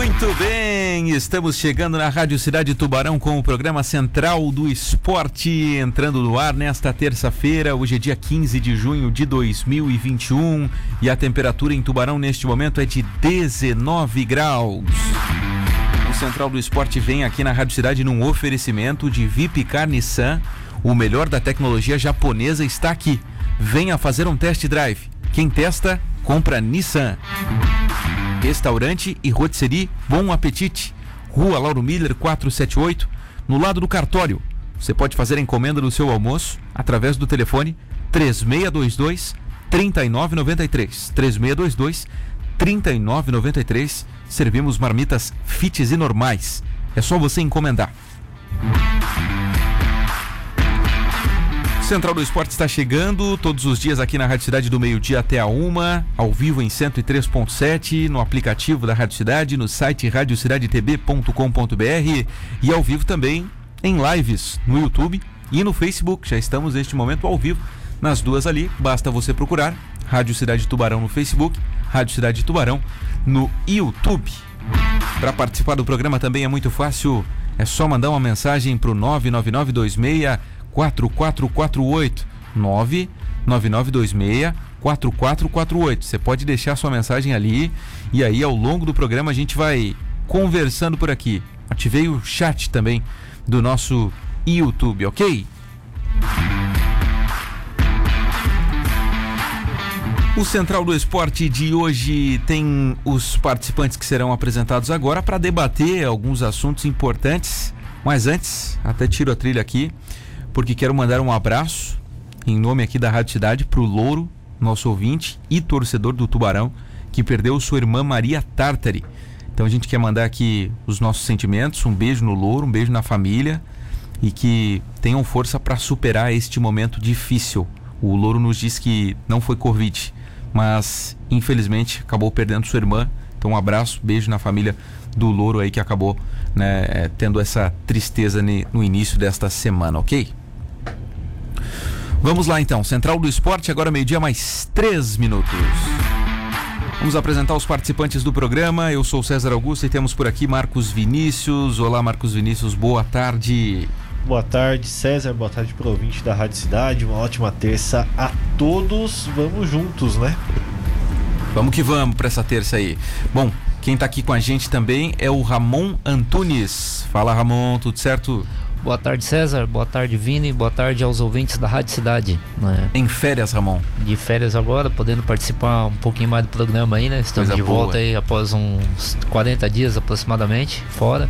Muito bem, estamos chegando na Rádio Cidade Tubarão com o programa Central do Esporte entrando no ar nesta terça-feira. Hoje é dia 15 de junho de 2021 e a temperatura em Tubarão neste momento é de 19 graus. O Central do Esporte vem aqui na Rádio Cidade num oferecimento de Vipcar Nissan. O melhor da tecnologia japonesa está aqui. Venha fazer um test drive. Quem testa, compra Nissan. Restaurante e Rotisserie Bom Apetite, Rua Lauro Miller 478, no lado do cartório. Você pode fazer a encomenda do seu almoço através do telefone 3622 3993. 3622 3993. Servimos marmitas fites e normais. É só você encomendar. Central do Esporte está chegando todos os dias aqui na Rádio Cidade do meio-dia até a uma, ao vivo em 103.7, no aplicativo da Rádio Cidade, no site radiocidadetb.com.br e ao vivo também em lives no YouTube e no Facebook. Já estamos neste momento ao vivo nas duas ali. Basta você procurar Rádio Cidade Tubarão no Facebook, Rádio Cidade Tubarão no YouTube. Para participar do programa também é muito fácil, é só mandar uma mensagem para o 99926 4448 99926 4448. Você pode deixar sua mensagem ali e aí ao longo do programa a gente vai conversando por aqui. Ativei o chat também do nosso YouTube, ok? O Central do Esporte de hoje tem os participantes que serão apresentados agora para debater alguns assuntos importantes. Mas antes, até tiro a trilha aqui porque quero mandar um abraço em nome aqui da Rádio Cidade para o Louro, nosso ouvinte e torcedor do Tubarão, que perdeu sua irmã Maria Tartari. Então a gente quer mandar aqui os nossos sentimentos, um beijo no Louro, um beijo na família e que tenham força para superar este momento difícil. O Louro nos diz que não foi Covid, mas infelizmente acabou perdendo sua irmã. Então um abraço, beijo na família do Louro aí que acabou né, tendo essa tristeza no início desta semana, ok? Vamos lá então, Central do Esporte, agora meio-dia, mais três minutos. Vamos apresentar os participantes do programa. Eu sou César Augusto e temos por aqui Marcos Vinícius. Olá, Marcos Vinícius, boa tarde. Boa tarde, César. Boa tarde para ouvinte da Rádio Cidade. Uma ótima terça a todos. Vamos juntos, né? Vamos que vamos para essa terça aí. Bom, quem está aqui com a gente também é o Ramon Antunes. Fala, Ramon, tudo certo? Boa tarde, César. Boa tarde, Vini. Boa tarde aos ouvintes da Rádio Cidade. Né? Em férias, Ramon? De férias agora, podendo participar um pouquinho mais do programa aí, né? Estamos Coisa de boa. volta aí após uns 40 dias aproximadamente, fora.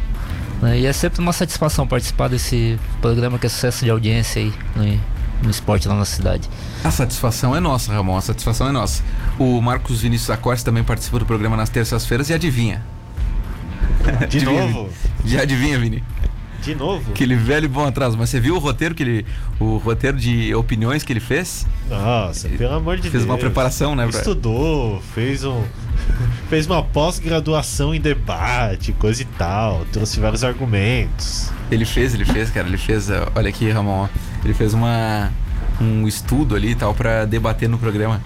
Né? E é sempre uma satisfação participar desse programa que é sucesso de audiência aí né? no esporte lá na cidade. A satisfação é nossa, Ramon. A satisfação é nossa. O Marcos Vinícius Acosta também participa do programa nas terças-feiras e adivinha. De adivinha, novo? Já adivinha, Vini? De novo? Aquele velho bom atraso. Mas você viu o roteiro que ele. O roteiro de opiniões que ele fez? Nossa, ele pelo amor de fez Deus. Fez uma preparação, né, Estudou, fez um. fez uma pós-graduação em debate, coisa e tal. Trouxe vários argumentos. Ele fez, ele fez, cara. Ele fez. Olha aqui, Ramon. Ele fez uma. Um estudo ali e tal para debater no programa.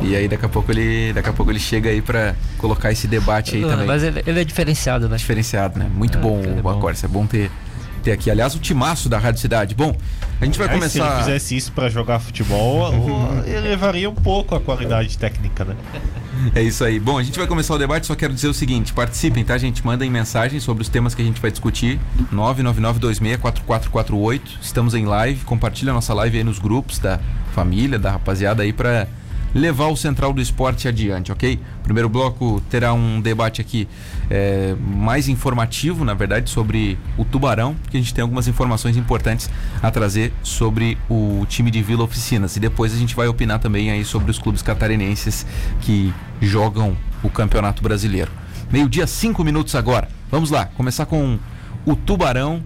E aí daqui a pouco ele, daqui a pouco ele chega aí para colocar esse debate aí também. Mas ele, ele, é diferenciado, né? Diferenciado, né? Muito é, bom o Acorce, é bom ter ter aqui. Aliás, o timaço da Rádio Cidade. Bom, a gente vai começar. Se ele fizesse isso para jogar futebol, elevaria um pouco a qualidade técnica, né? É isso aí. Bom, a gente vai começar o debate, só quero dizer o seguinte: participem, tá, gente? Mandem mensagem sobre os temas que a gente vai discutir. 999264448. Estamos em live. Compartilha a nossa live aí nos grupos da família, da rapaziada aí para levar o Central do Esporte adiante, ok? Primeiro bloco terá um debate aqui é, mais informativo, na verdade, sobre o Tubarão, que a gente tem algumas informações importantes a trazer sobre o time de Vila Oficinas. E depois a gente vai opinar também aí sobre os clubes catarinenses que jogam o Campeonato Brasileiro. Meio-dia, cinco minutos agora. Vamos lá, começar com o Tubarão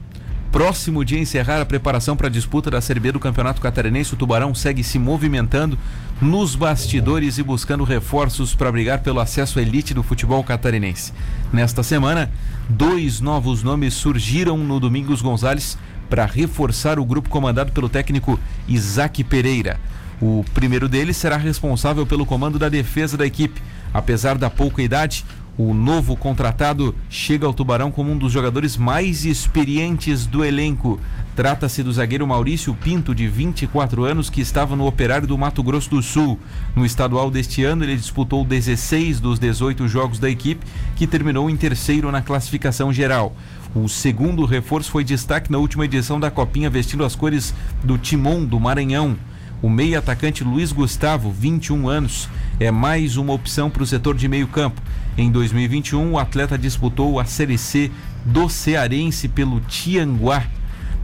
Próximo de encerrar a preparação para a disputa da Série B do Campeonato Catarinense, o Tubarão segue se movimentando nos bastidores e buscando reforços para brigar pelo acesso à elite do futebol catarinense. Nesta semana, dois novos nomes surgiram no Domingos Gonzalez para reforçar o grupo comandado pelo técnico Isaac Pereira. O primeiro deles será responsável pelo comando da defesa da equipe. Apesar da pouca idade, O novo contratado chega ao Tubarão como um dos jogadores mais experientes do elenco. Trata-se do zagueiro Maurício Pinto, de 24 anos, que estava no Operário do Mato Grosso do Sul. No estadual deste ano, ele disputou 16 dos 18 jogos da equipe, que terminou em terceiro na classificação geral. O segundo reforço foi destaque na última edição da Copinha, vestindo as cores do Timon do Maranhão. O meio atacante Luiz Gustavo, 21 anos, é mais uma opção para o setor de meio campo. Em 2021, o atleta disputou a Série C do Cearense pelo Tianguá.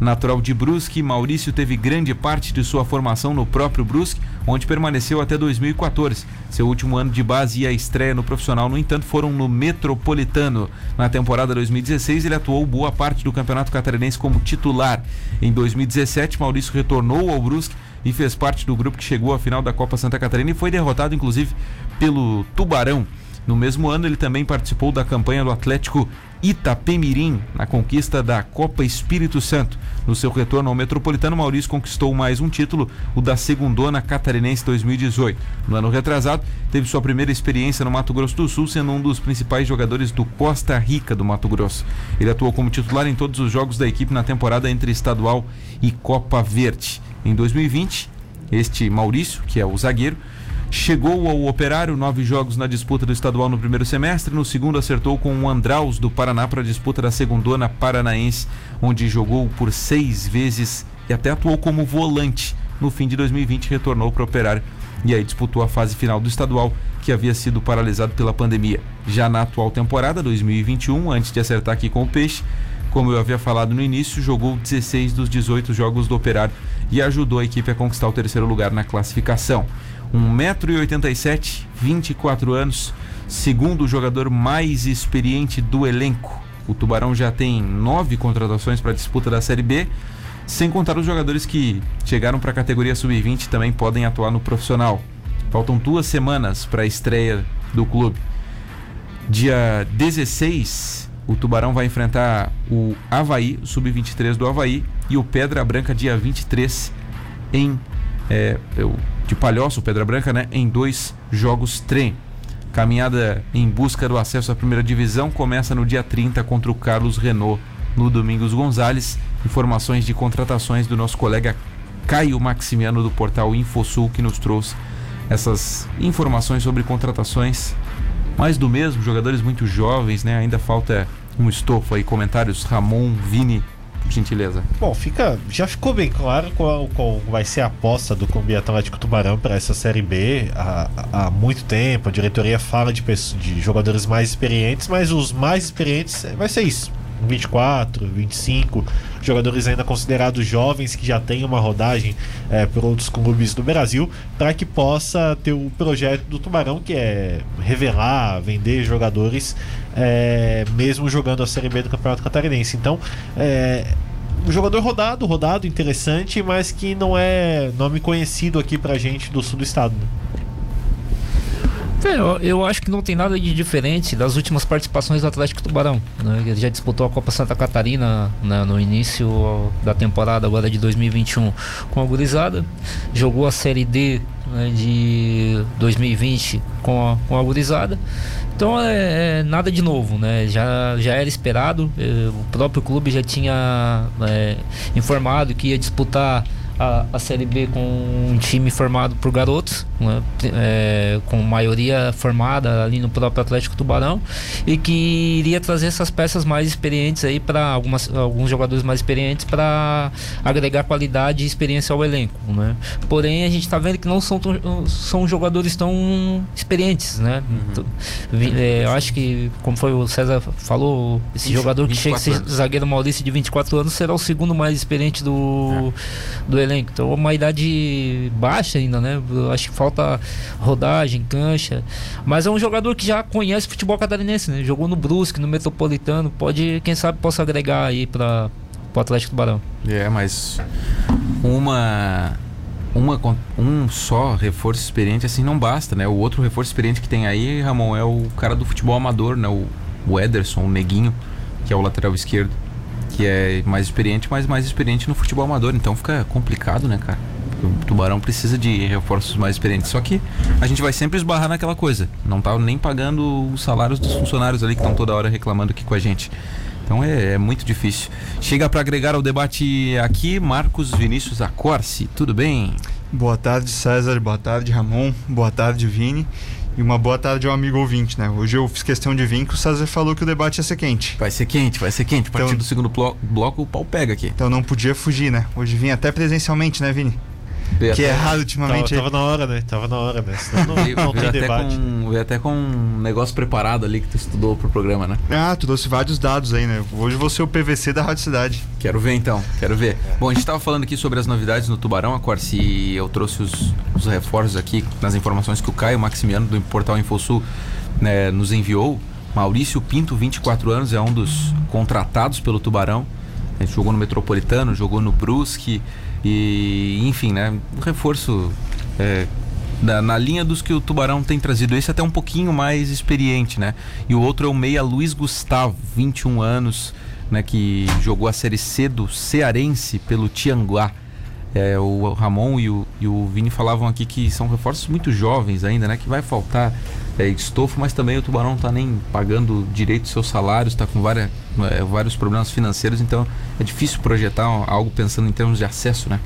Natural de Brusque, Maurício teve grande parte de sua formação no próprio Brusque, onde permaneceu até 2014. Seu último ano de base e a estreia no profissional, no entanto, foram no Metropolitano. Na temporada 2016, ele atuou boa parte do Campeonato Catarinense como titular. Em 2017, Maurício retornou ao Brusque e fez parte do grupo que chegou à final da Copa Santa Catarina e foi derrotado inclusive pelo Tubarão. No mesmo ano, ele também participou da campanha do Atlético Itapemirim na conquista da Copa Espírito Santo. No seu retorno ao Metropolitano, Maurício conquistou mais um título, o da Segundona Catarinense 2018. No ano retrasado, teve sua primeira experiência no Mato Grosso do Sul, sendo um dos principais jogadores do Costa Rica do Mato Grosso. Ele atuou como titular em todos os jogos da equipe na temporada entre estadual e Copa Verde. Em 2020, este Maurício, que é o zagueiro, chegou ao Operário, nove jogos na disputa do estadual no primeiro semestre. No segundo, acertou com o Andraus do Paraná para a disputa da segundona paranaense, onde jogou por seis vezes e até atuou como volante. No fim de 2020, retornou para o Operário e aí disputou a fase final do estadual, que havia sido paralisado pela pandemia. Já na atual temporada 2021, antes de acertar aqui com o Peixe, como eu havia falado no início, jogou 16 dos 18 jogos do Operário e ajudou a equipe a conquistar o terceiro lugar na classificação. 1,87m, 24 anos, segundo jogador mais experiente do elenco. O Tubarão já tem nove contratações para a disputa da Série B, sem contar os jogadores que chegaram para a categoria sub-20 também podem atuar no profissional. Faltam duas semanas para a estreia do clube. Dia 16, o Tubarão vai enfrentar o Havaí, sub-23 do Havaí, e o Pedra Branca, dia 23, em é, de Palhoça, Pedra Branca, né, em dois jogos trem. Caminhada em busca do acesso à primeira divisão começa no dia 30 contra o Carlos Renault no Domingos Gonzalez. Informações de contratações do nosso colega Caio Maximiano do portal Infosul que nos trouxe essas informações sobre contratações mais do mesmo, jogadores muito jovens, né? Ainda falta um estofo aí, comentários Ramon, Vini, por gentileza. Bom, fica, já ficou bem claro qual, qual vai ser a aposta do Clube Atlético Tubarão para essa Série B há, há muito tempo. A diretoria fala de, de jogadores mais experientes, mas os mais experientes vai ser isso. 24, 25, jogadores ainda considerados jovens que já têm uma rodagem é, por outros clubes do Brasil, para que possa ter o projeto do Tubarão, que é revelar, vender jogadores, é, mesmo jogando a Série B do Campeonato Catarinense. Então, é, um jogador rodado, rodado, interessante, mas que não é nome conhecido aqui pra gente do sul do estado. Né? Eu, eu, acho que não tem nada de diferente das últimas participações do Atlético Tubarão. Né? Ele já disputou a Copa Santa Catarina né, no início da temporada agora de 2021 com a Gurizada. Jogou a Série D né, de 2020 com a, com a Gurizada. Então é, é, nada de novo, né? Já, já era esperado. É, o próprio clube já tinha é, informado que ia disputar a, a Série B com um time formado por garotos, né, é, com maioria formada ali no próprio Atlético Tubarão, e que iria trazer essas peças mais experientes aí para alguns jogadores mais experientes para agregar qualidade e experiência ao elenco, né? Porém, a gente está vendo que não são, tão, são jogadores tão experientes, né? Uhum. É, eu acho que, como foi o César falou, esse jogador que chega a ser zagueiro Maurício de 24 anos será o segundo mais experiente do, é. do elenco elenco. Então, uma idade baixa ainda, né? Acho que falta rodagem, cancha. Mas é um jogador que já conhece futebol catarinense, né? Jogou no Brusque, no Metropolitano. Pode, quem sabe, possa agregar aí para o Atlético do Barão. É, mas uma uma, um só reforço experiente assim não basta, né? O outro reforço experiente que tem aí, Ramon, é o cara do futebol amador, né? O, o Ederson, o Neguinho, que é o lateral esquerdo que é mais experiente, mas mais experiente no futebol amador. Então fica complicado, né, cara? O Tubarão precisa de reforços mais experientes. Só que a gente vai sempre esbarrar naquela coisa. Não tá nem pagando os salários dos funcionários ali que estão toda hora reclamando aqui com a gente. Então é, é muito difícil. Chega para agregar ao debate aqui, Marcos Vinícius Acorce. Tudo bem? Boa tarde, César. Boa tarde, Ramon. Boa tarde, Vini. E uma boa tarde ao amigo ouvinte, né? Hoje eu fiz questão de vir que o César falou que o debate ia ser quente. Vai ser quente, vai ser quente. A partir Então- do segundo blo- bloco, o pau pega aqui. Então não podia fugir, né? Hoje vim até presencialmente, né, Vini? Veio Que é até- Tava, ultimamente. tava na hora, né? Tava na hora, né? Senão não, veio- não veio tem até debate. com, veio até com um negócio preparado ali que tu estudou pro programa, né? Ah, tu trouxe vários dados aí, né? Hoje vou ser o PVC da Rádio Cidade. Quero ver então, quero ver. Bom, a gente estava falando aqui sobre as novidades no Tubarão, a Corsi, eu trouxe os, os reforços aqui nas informações que o Caio Maximiano do portal Infosul né, nos enviou. Maurício Pinto, 24 anos, é um dos contratados pelo Tubarão. Ele jogou no Metropolitano, jogou no Brusque e, enfim, né, um reforço é, na, na linha dos que o Tubarão tem trazido. Esse até um pouquinho mais experiente, né? E o outro é o meia Luiz Gustavo, 21 anos, né, que jogou a Série C do Cearense pelo Tianguá. É, o Ramon e o, e o Vini falavam aqui que são reforços muito jovens ainda, né? Que vai faltar é, estofo, mas também o Tubarão não tá nem pagando direito seus salários, está com várias, é, vários problemas financeiros, então é difícil projetar algo pensando em termos de acesso, né?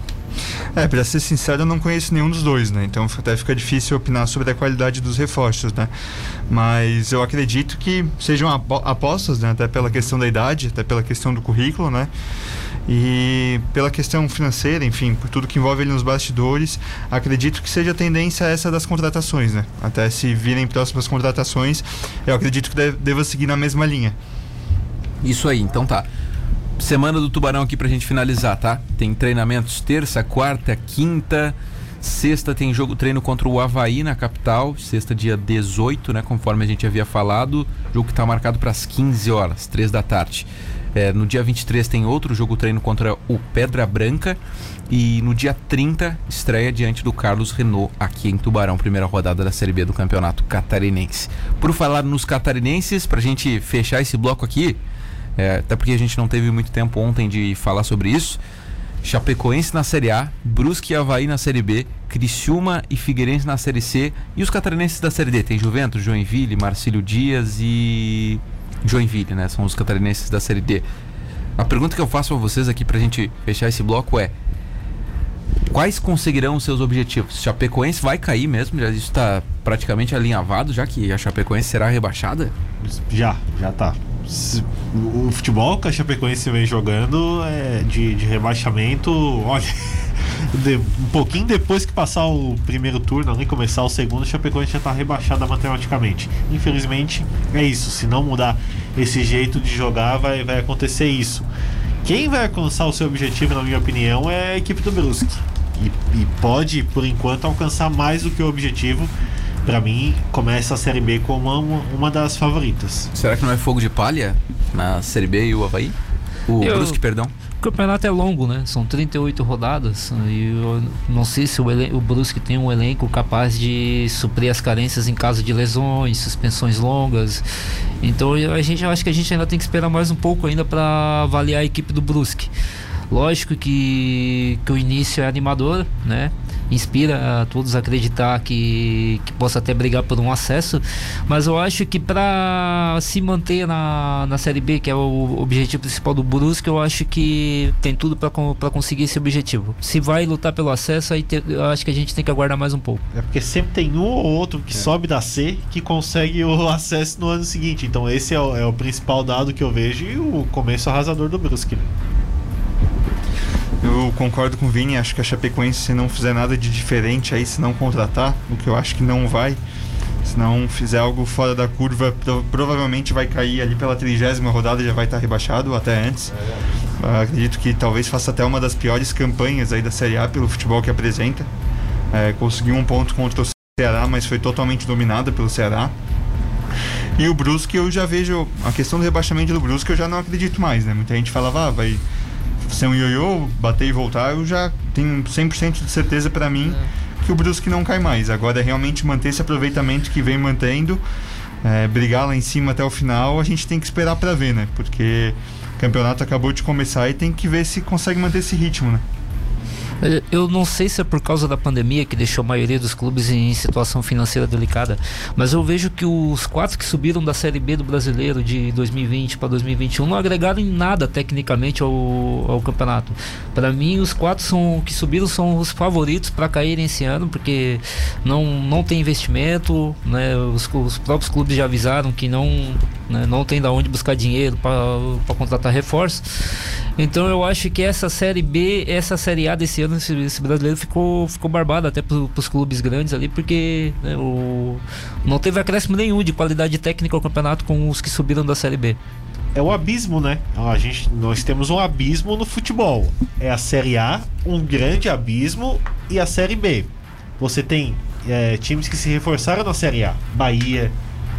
É, pra ser sincero, eu não conheço nenhum dos dois, né? Então até fica difícil opinar sobre a qualidade dos reforços, né? Mas eu acredito que sejam apo- apostas, né? Até pela questão da idade, até pela questão do currículo, né? E pela questão financeira, enfim, por tudo que envolve ele nos bastidores, acredito que seja a tendência essa das contratações, né? Até se virem próximas contratações, eu acredito que deva seguir na mesma linha. Isso aí, então tá. Semana do Tubarão aqui pra gente finalizar, tá? Tem treinamentos terça, quarta, quinta, sexta tem jogo treino contra o Havaí na capital, sexta dia 18, né, conforme a gente havia falado, jogo que tá marcado para as 15 horas, 3 da tarde. É, no dia 23 tem outro jogo treino contra o Pedra Branca e no dia 30 estreia diante do Carlos Renault aqui em Tubarão, primeira rodada da Série B do Campeonato Catarinense. Por falar nos catarinenses, pra gente fechar esse bloco aqui, é, até porque a gente não teve muito tempo ontem de falar sobre isso. Chapecoense na Série A, Brusque e Havaí na Série B, Criciúma e Figueirense na Série C e os catarinenses da Série D. Tem Juventus, Joinville, Marcílio Dias e Joinville, né? São os catarinenses da Série D. A pergunta que eu faço a vocês aqui pra gente fechar esse bloco é Quais conseguirão os seus objetivos? Chapecoense vai cair mesmo? Já isso está praticamente alinhavado, já que a Chapecoense será rebaixada? Já, já tá. O futebol que a Chapecoense vem jogando é de, de rebaixamento, olha, de- um pouquinho depois que passar o primeiro turno, ali começar o segundo, a Chapecoense já tá rebaixada matematicamente. Infelizmente, é isso. Se não mudar esse jeito de jogar, vai, vai acontecer isso. Quem vai alcançar o seu objetivo, na minha opinião, é a equipe do Brusque. E, e pode, por enquanto, alcançar mais do que o objetivo. Pra mim, começa a Série B como uma, uma das favoritas. Será que não é fogo de palha na Série B e o Havaí? O Eu- Brusque, perdão. Campeonato é longo, né? São 38 rodadas e eu não sei se o, o Brusque tem um elenco capaz de suprir as carências em caso de lesões, suspensões longas. Então a gente eu acho que a gente ainda tem que esperar mais um pouco ainda para avaliar a equipe do Brusque. Lógico que, que o início é animador, né? Inspira a todos a acreditar que, que possa até brigar por um acesso, mas eu acho que para se manter na, na Série B, que é o objetivo principal do Brusque, eu acho que tem tudo para conseguir esse objetivo. Se vai lutar pelo acesso, aí te- eu acho que a gente tem que aguardar mais um pouco. É porque sempre tem um ou outro que sobe da C que consegue o acesso no ano seguinte. Então esse é o, é o principal dado que eu vejo e o começo arrasador do Brusque. Eu concordo com o Vini, acho que a Chapecoense, se não fizer nada de diferente aí, se não contratar, o que eu acho que não vai, se não fizer algo fora da curva, pro- provavelmente vai cair ali pela trigésima rodada, já vai estar rebaixado, até antes. Ah, acredito que talvez faça até uma das piores campanhas aí da Série A pelo futebol que apresenta. É, conseguiu um ponto contra o Ceará, mas foi totalmente dominada pelo Ceará. E o Brusque eu já vejo, a questão do rebaixamento do Brusque eu já não acredito mais, né? Muita gente falava, ah, vai ser um ioiô, bater e voltar, eu já tenho 100% de certeza pra mim que o Brusque não cai mais. Agora é realmente manter esse aproveitamento que vem mantendo, é, brigar lá em cima até o final, a gente tem que esperar pra ver, né? Porque o campeonato acabou de começar e tem que ver se consegue manter esse ritmo, né? Eu não sei se é por causa da pandemia que deixou a maioria dos clubes em situação financeira delicada, mas eu vejo que os quatro que subiram da Série B do Brasileiro de 2020 para 2021 não agregaram em nada tecnicamente ao, ao campeonato. Para mim, os quatro são, que subiram são os favoritos para caírem esse ano, porque não, não tem investimento, né? os, os próprios clubes já avisaram que não, né? não tem da onde buscar dinheiro para contratar reforços. Então eu acho que essa Série B, essa Série A desse ano, esse, brasileiro ficou, ficou barbado até para os clubes grandes ali, porque né, o, não teve acréscimo nenhum de qualidade técnica ao campeonato com os que subiram da Série B. É o abismo, né? A gente, nós temos um abismo no futebol. É a Série A, um grande abismo, e a Série B. Você tem é, times que se reforçaram na Série A. Bahia,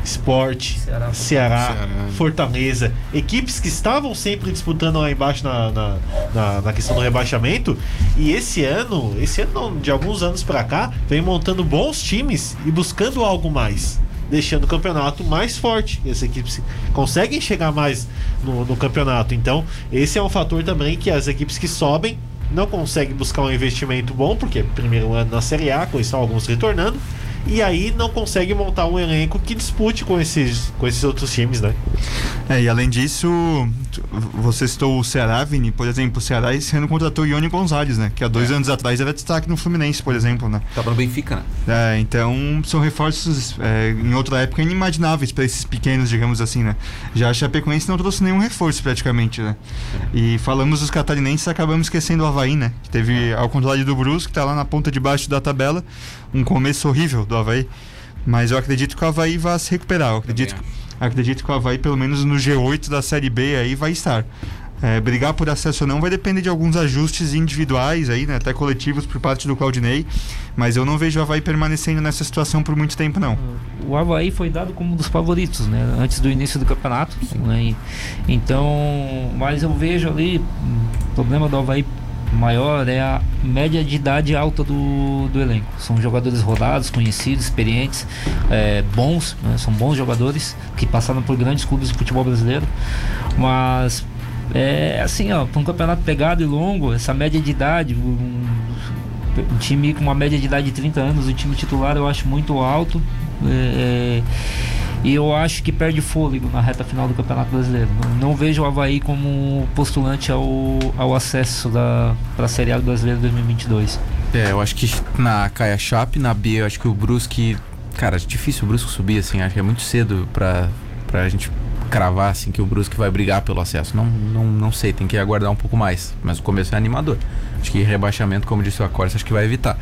Esporte, Ceará, Ceará, Ceará, Fortaleza, equipes que estavam sempre disputando lá embaixo na, na, na, na, questão do rebaixamento. E esse ano, esse ano não, de alguns anos para cá, vem montando bons times e buscando algo mais. Deixando o campeonato mais forte. As equipes conseguem chegar mais no, no campeonato. Então, esse é um fator também que as equipes que sobem não conseguem buscar um investimento bom, porque primeiro ano na Série A, com isso alguns retornando e aí não consegue montar um elenco que dispute com esses, com esses outros times, né? É, e além disso, você citou o Ceará, Vini, por exemplo, o Ceará esse ano contratou o Ione Gonzalez, né? Que há dois é. anos atrás era destaque no Fluminense, por exemplo, né? Tava no Benfica, né? É, então são reforços é, em outra época inimagináveis para esses pequenos, digamos assim, né? Já a Chapecoense não trouxe nenhum reforço praticamente, né? E falamos dos catarinenses, acabamos esquecendo o Havaí, né? Que teve, ao contrário do Brusque, que tá lá na ponta de baixo da tabela, um começo horrível do Havaí. Mas eu acredito que o Havaí vai se recuperar. Eu acredito, acredito que o Havaí, pelo menos no G8 da Série B, aí vai estar. É, brigar por acesso ou não vai depender de alguns ajustes individuais aí, né, até coletivos por parte do Claudinei, mas eu não vejo o Havaí permanecendo nessa situação por muito tempo não. O Havaí foi dado como um dos favoritos, né, antes do início do campeonato, né, então, mas eu vejo ali, o problema do Havaí maior é a média de idade alta do, do elenco. São jogadores rodados, conhecidos, experientes, é, bons, né? são bons jogadores que passaram por grandes clubes do futebol brasileiro, mas é assim, ó, para um campeonato pegado e longo, essa média de idade, um, um, time com uma média de idade de 30 anos, o time titular eu acho muito alto. É, é e eu acho que perde fôlego na reta final do Campeonato Brasileiro. Não, não vejo o Havaí como postulante ao, ao acesso para a Série A do Brasileiro 2022. É, eu acho que na Caia Chape, na B, eu acho que o Brusque. Cara, é difícil o Brusque subir, assim. Acho que é muito cedo para a gente cravar assim que o Brusque vai brigar pelo acesso. Não, não, não sei, tem que aguardar um pouco mais. Mas o começo é animador. Acho que rebaixamento, como disse o Acorda, acho que vai evitar.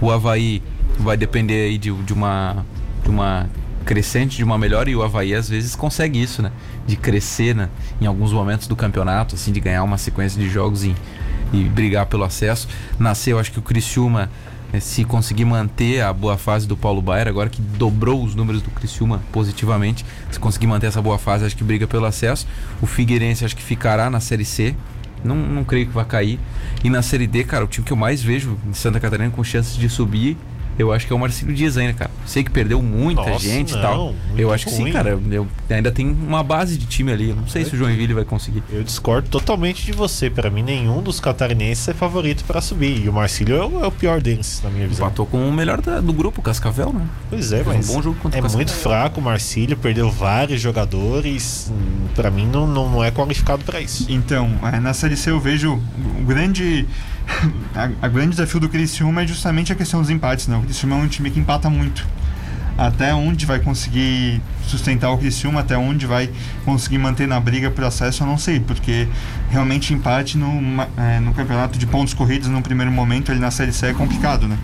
O Havaí vai depender aí de, de uma de uma crescente de uma melhora e o Havaí às vezes consegue isso, né? De crescer né? em alguns momentos do campeonato, assim, de ganhar uma sequência de jogos e, e brigar pelo acesso. Nasceu, acho que o Criciúma, né, se conseguir manter a boa fase do Paulo Baier, agora que dobrou os números do Criciúma positivamente, se conseguir manter essa boa fase, acho que briga pelo acesso. O Figueirense acho que ficará na Série C, não, não creio que vai cair. E na Série D, cara, o time que eu mais vejo em Santa Catarina com chances de subir eu acho que é o Marcelo Dias ainda, cara. Sei que perdeu muita Nossa, gente e tal. Eu acho que sim, cara. Eu, ainda tem uma base de time ali. Eu não sei é se o Joinville vai conseguir. Eu discordo totalmente de você. Para mim, nenhum dos catarinenses é favorito para subir. E o Marcílio é o, é o, pior deles, na minha visão. Empatou com o melhor da, do grupo, Cascavel, né? Pois é, mas um bom jogo contra é muito fraco o Marcílio. Perdeu vários jogadores. Para mim, não, não, não é qualificado para isso. Então, é, na Série C eu vejo o grande a, a, grande desafio do Criciúma é justamente a questão dos empates, né? O Criciúma é um time que empata muito. Até onde vai conseguir sustentar o Criciúma, até onde vai conseguir manter na briga por acesso, eu não sei, porque realmente empate no, é, no campeonato de pontos corridos no primeiro momento, ali na Série C é complicado, né?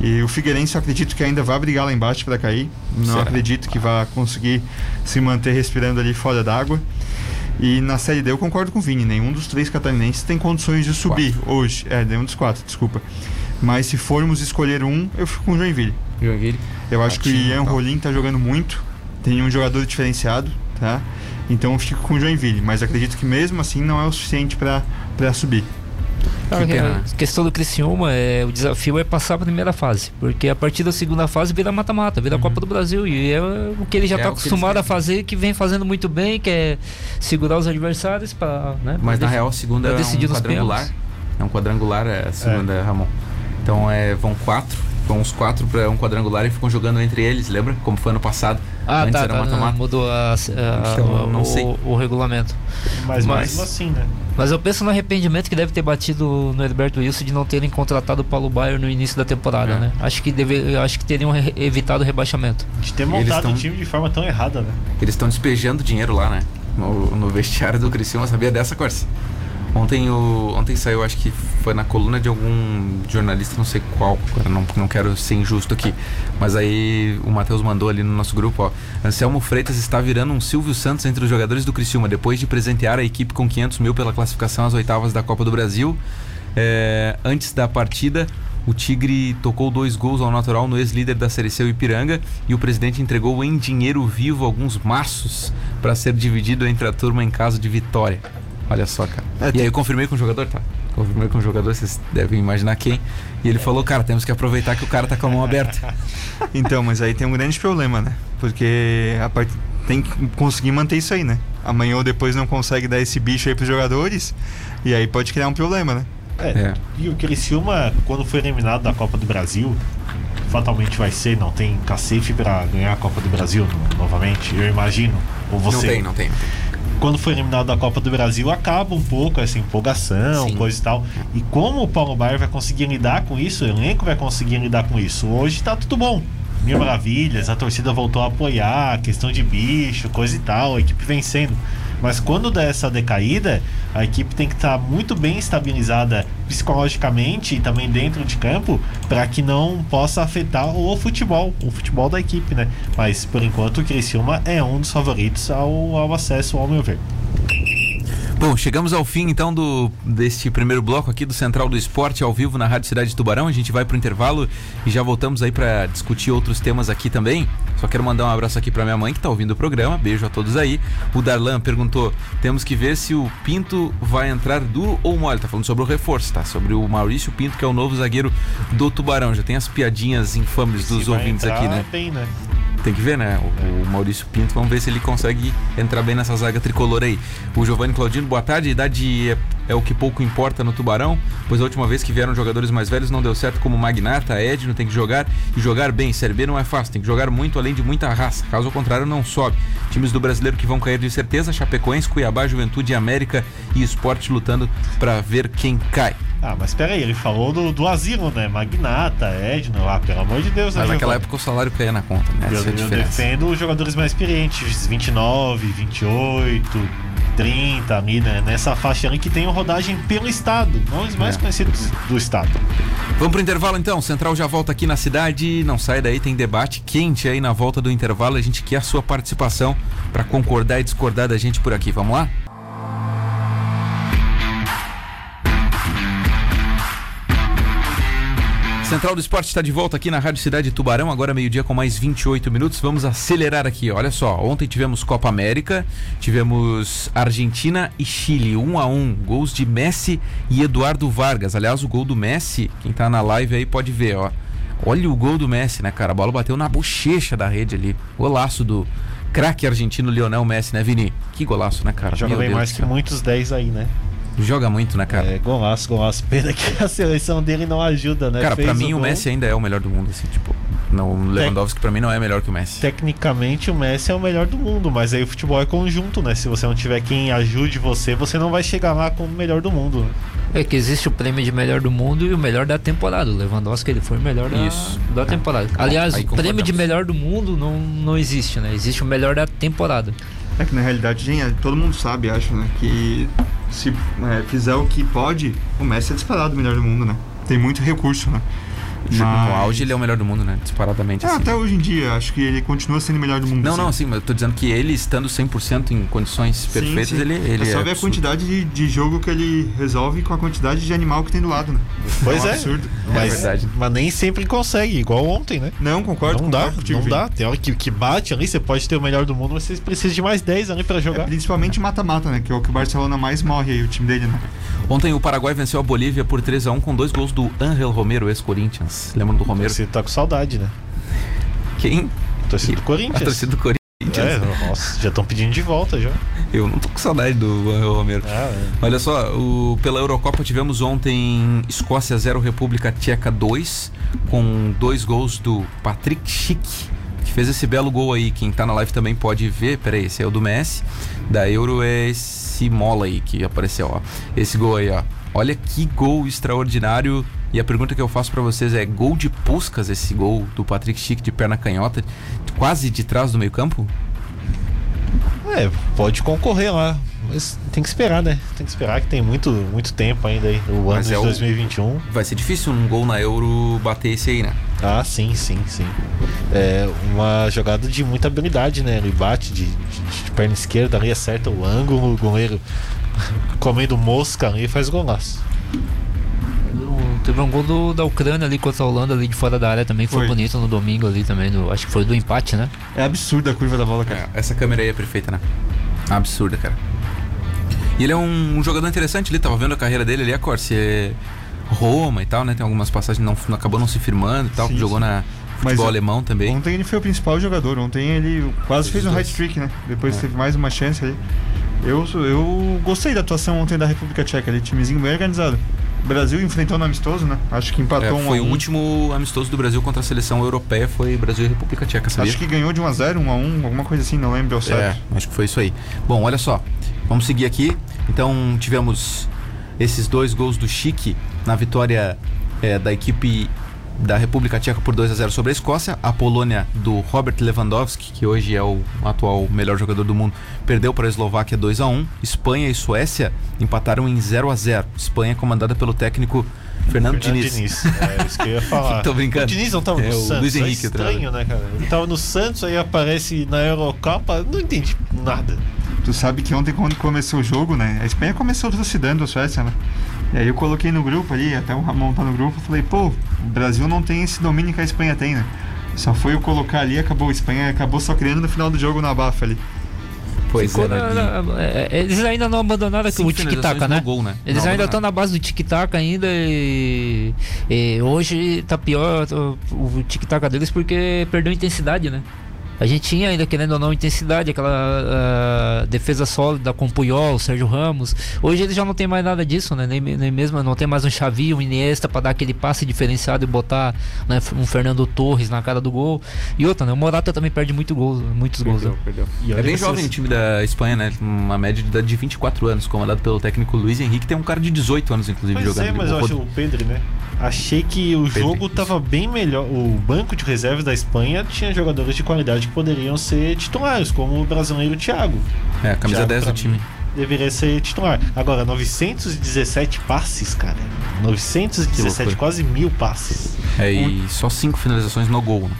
E o Figueirense eu acredito que ainda vai brigar lá embaixo para cair, não Será? acredito que vai conseguir se manter respirando ali fora d'água. E na Série D eu concordo com o Vini, nenhum dos três catarinenses tem condições de subir quatro. hoje. É, nenhum dos quatro, desculpa. Mas se formos escolher um, eu fico com o Joinville. Joinville? Eu acho que o Ian tá. Rolim tá jogando muito, tem um jogador diferenciado, tá? Então eu fico com o Joinville, mas acredito que mesmo assim não é o suficiente para subir. A questão do Criciúma, é, o desafio é passar a primeira fase, porque a partir da segunda fase vira mata-mata, vira uhum. a Copa do Brasil, e é o que ele já está é acostumado a fazer, que vem fazendo muito bem, que é segurar os adversários para. Né, Mas na real, a segunda é um quadrangular. É um quadrangular é a segunda, é. Ramon. Então é, vão quatro, vão uns quatro para um quadrangular e ficam jogando entre eles, lembra? Como foi ano passado. Ah, Antes tá, era tá, mata -mata. mudou a, a, então, não o, sei. O, o regulamento. Mas, mas mesmo assim, né? Mas eu penso no arrependimento que deve ter batido no Herberto Wilson de não terem contratado o Paulo Baier no início da temporada, é. né? Acho que, deve, acho que teriam evitado o rebaixamento. De ter montado tão, o time de forma tão errada, né? Eles estão despejando dinheiro lá, né? No, no vestiário do Criciúma, sabia dessa, Corsa? Ontem, o, ontem saiu, acho que foi na coluna de algum jornalista, não sei qual, não, não quero ser injusto aqui, mas aí o Matheus mandou ali no nosso grupo, ó, Anselmo Freitas está virando um Silvio Santos entre os jogadores do Criciúma, depois de presentear a equipe com 500 mil pela classificação às oitavas da Copa do Brasil. É, antes da partida, o Tigre tocou dois gols ao natural no ex-líder da Série C, Ipiranga, e o presidente entregou em dinheiro vivo alguns maços para ser dividido entre a turma em caso de vitória. Olha só, cara. É, e aí eu confirmei com o jogador, tá? Confirmei com o jogador, vocês devem imaginar quem. E ele falou, cara, temos que aproveitar que o cara tá com a mão aberta. então, mas aí tem um grande problema, né? Porque a part... tem que conseguir manter isso aí, né? Amanhã ou depois não consegue dar esse bicho aí pros jogadores. E aí pode criar um problema, né? É. é. E o Criciúma, quando foi eliminado da Copa do Brasil, fatalmente vai ser, não tem cacete para ganhar a Copa do Brasil novamente, eu imagino. Ou você? Não tem, não tem. Não tem quando foi eliminado da Copa do Brasil, acaba um pouco essa empolgação, Sim. coisa e tal. E como o Paulo Baier vai conseguir lidar com isso, o elenco vai conseguir lidar com isso. Hoje tá tudo bom. Mil maravilhas, a torcida voltou a apoiar, questão de bicho, coisa e tal, a equipe vencendo. Mas quando der essa decaída, a equipe tem que estar tá muito bem estabilizada psicologicamente e também dentro de campo para que não possa afetar o futebol, o futebol da equipe, né? Mas por enquanto o Criciúma é um dos favoritos ao, ao acesso, ao meu ver. Bom, chegamos ao fim então do deste primeiro bloco aqui do Central do Esporte ao vivo na Rádio Cidade de Tubarão. A gente vai pro intervalo e já voltamos aí para discutir outros temas aqui também. Só quero mandar um abraço aqui para minha mãe que tá ouvindo o programa. Beijo a todos aí. O Darlan perguntou: "Temos que ver se o Pinto vai entrar duro ou mole". Tá falando sobre o reforço, tá? Sobre o Maurício Pinto, que é o novo zagueiro do Tubarão. Já tem as piadinhas infames dos ouvintes aqui, né? Bem, né? Tem que ver, né? O, o, Maurício Pinto, vamos ver se ele consegue entrar bem nessa zaga tricolor aí. O Giovanni Claudino, boa tarde. Idade é, é, o que pouco importa no Tubarão, pois a última vez que vieram jogadores mais velhos não deu certo, como Magnata, Edno, tem que jogar e jogar bem. Série B não é fácil, tem que jogar muito além de muita raça. Caso contrário, não sobe. Times do brasileiro que vão cair de certeza: Chapecoense, Cuiabá, Juventude, América e Esporte lutando para ver quem cai. Ah, mas peraí, ele falou do, do asilo, né? Magnata, Edno, ah, pelo amor de Deus, né? Mas naquela época o salário caía na conta, né? Eu, é eu defendo os jogadores mais experientes, 29, 28, 30, ali, né? Nessa faixa ali que tem rodagem pelo estado, não os mais é. conhecidos do estado. Vamos pro intervalo então, Central já volta aqui na cidade, não sai daí, tem debate quente aí na volta do intervalo, a gente quer a sua participação para concordar e discordar da gente por aqui, vamos lá? Central do Esporte está de volta aqui na Rádio Cidade de Tubarão, agora meio-dia com mais 28 minutos. Vamos acelerar aqui. Olha só, ontem tivemos Copa América, tivemos Argentina e Chile, 1 um a 1 um, gols de Messi e Eduardo Vargas. Aliás, o gol do Messi, quem está na live aí pode ver, ó. Olha o gol do Messi, né, cara? A bola bateu na bochecha da rede ali. Golaço do craque argentino Lionel Messi, né, Vini? Que golaço, né, cara? Joga Meu bem Deus mais que muitos 10 aí, né? Joga muito, né, cara? É, golaço, golaço. Pena que a seleção dele não ajuda, né? Cara, Fez pra mim o, o Messi ainda é o melhor do mundo, assim, tipo. Não, o Lewandowski pra mim não é melhor que o Messi. Tecnicamente o Messi é o melhor do mundo, mas aí o futebol é conjunto, né? Se você não tiver quem ajude você, você não vai chegar lá como o melhor do mundo. Né? É que existe o prêmio de melhor do mundo e o melhor da temporada. O Lewandowski ele foi o melhor da, Isso. da temporada. Aliás, o prêmio de melhor do mundo não, não existe, né? Existe o melhor da temporada. É que na realidade, gente, todo mundo sabe, acho, né? Que se é, fizer o que pode, o Messi é disparado o melhor do mundo, né? Tem muito recurso, né? Mas... No auge ele é o melhor do mundo, né? Disparadamente. É, assim. Até hoje em dia, acho que ele continua sendo o melhor do mundo. Não, assim. não, sim, mas eu tô dizendo que ele estando 100% em condições perfeitas, sim, sim. ele, ele é. Só é ver a quantidade de, de, jogo que ele resolve com a quantidade de animal que tem do lado, né? Pois é. Um é. Absurdo. Mas, é verdade. Mas nem sempre consegue, igual ontem, né? Não, concordo. Não dá, não dá. Tem hora que, que bate ali, você pode ter o melhor do mundo, mas você precisa de mais 10 ali pra jogar. É, principalmente mata-mata, né? Que é o que o Barcelona mais morre aí, o time dele, né? Ontem o Paraguai venceu a Bolívia por 3 a 1 com dois gols do Angel Romero, ex-Corinthians. Lembram do Romero? Você tá com saudade, né? Quem? A torcida do Corinthians. A torcida do Corinthians. Corinthians. É, nossa, já estão pedindo de volta já. Eu não tô com saudade do Romero. Ah, é. Olha só, o, pela Eurocopa tivemos ontem Escócia 0, República Tcheca 2, com dois gols do Patrick Schick, que fez esse belo gol aí. Quem tá na live também pode ver. Peraí, esse é o do Messi. Da Euro é esse mola aí que apareceu, ó. Esse gol aí, ó. Olha que gol extraordinário. E a pergunta que eu faço pra vocês é: gol de Puscas esse gol do Patrick Schick de perna canhota, quase de trás do meio-campo? É, pode concorrer lá. Mas tem que esperar, né? Tem que esperar que tem muito, muito tempo ainda aí. O ano Mas de é o- 2021. Vai ser difícil um gol na Euro bater esse aí, né? Ah, sim, sim, sim. É uma jogada de muita habilidade, né? Ele bate de, de- de perna esquerda ali, acerta o ângulo, o goleiro comendo mosca ali e faz golaço. Teve um gol do- da Ucrânia ali contra a Holanda ali de fora da área também, foi, Foi. bonito no domingo ali também, do- acho que foi do empate, né? É absurda a curva da bola, cara. Essa câmera aí é perfeita, né? Absurda, cara. E ele é um, um jogador interessante ali, tava vendo a carreira dele ali, a Corse. É Roma e tal, né? Tem algumas passagens que não, não acabou não se firmando e tal. Sim, jogou sim. na futebol Mas, alemão também. Ontem ele foi o principal jogador. Ontem ele quase Os fez um hat-trick, né? Depois É. teve mais uma chance ali. Eu, eu gostei da atuação ontem da República Tcheca ali. Timezinho bem organizado. O Brasil enfrentou no amistoso, né? Acho que É, empatou um foi o um. último amistoso do Brasil contra a seleção europeia, foi Brasil e República Tcheca, sabia? Acho que ganhou de 1 a 0 1 a 1 alguma coisa assim, não lembro É, certo. acho que foi isso aí. Bom, olha só. Vamos seguir aqui. Então, tivemos esses dois gols do Chique na vitória é, da equipe da República Tcheca por 2 a 0 sobre a Escócia. A Polônia do Robert Lewandowski, que hoje é o atual melhor jogador do mundo, perdeu para a Eslováquia 2 a 1. Espanha e Suécia empataram em 0 a 0. Espanha comandada pelo técnico Fernando, Fernando Diniz. Diniz. É isso que eu ia falar. Tô brincando. O Diniz não tava É, no Santos. Luiz é Henrique, o estranho, né, cara? Ele tava no Santos, aí aparece na Eurocopa. Não entendi nada. Tu sabe que ontem, quando começou o jogo, né? A Espanha começou trucidando a Suécia, né? E aí eu coloquei no grupo ali, até o Ramon tá no grupo, eu falei, pô, o Brasil não tem esse domínio que a Espanha tem, né? Só foi eu colocar ali, acabou. A Espanha acabou só criando no final do jogo na abafa ali. Pois Ficou é, na- né? na- é, é, eles ainda não abandonaram Cinco o tic-tac, né? gol, né? Eles Não ainda estão na base do tic-tac ainda e, e hoje tá pior o, o tic-tac deles porque perdeu intensidade, né? A gente tinha ainda, querendo ou não, intensidade, aquela ah, defesa sólida com o Puyol, Sérgio Ramos. Hoje eles já não tem mais nada disso, né? Nem, nem mesmo, não tem mais um Xavi, um Iniesta pra dar aquele passe diferenciado e botar né, um Fernando Torres na cara do gol. E outra, né? O Morata também perde muito gol, muitos gols. né? E É bem jovem vocês- o time da Espanha, né? Uma média de idade de 24 anos, comandado pelo técnico Luiz Henrique. Tem um cara de 18 anos, inclusive, Pois jogando. é, mas eu acho o Pedro, né? Achei que o Pedri, jogo isso. tava bem melhor. O banco de reservas da Espanha tinha jogadores de qualidade que poderiam ser titulares, como o brasileiro Thiago. É, a camisa Thiago 10 do time. Deveria ser titular. Agora, 917 passes, cara. 917, loucura. quase mil passes. É, e só 5 finalizações no gol,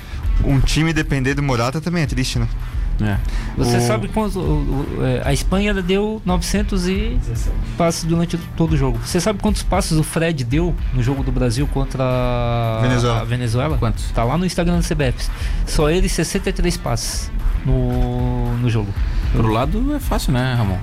Um time depender do Morata também é triste, né? Né? Você O- sabe quantos. é, a Espanha deu 900 e 17. passes durante todo o jogo. Você sabe quantos passes o Fred deu no jogo do Brasil contra a Venezuela. a Venezuela? Quantos? Tá lá no Instagram do CBF. Só ele 63 passes no, no jogo. Pro lado é fácil, né, Ramon?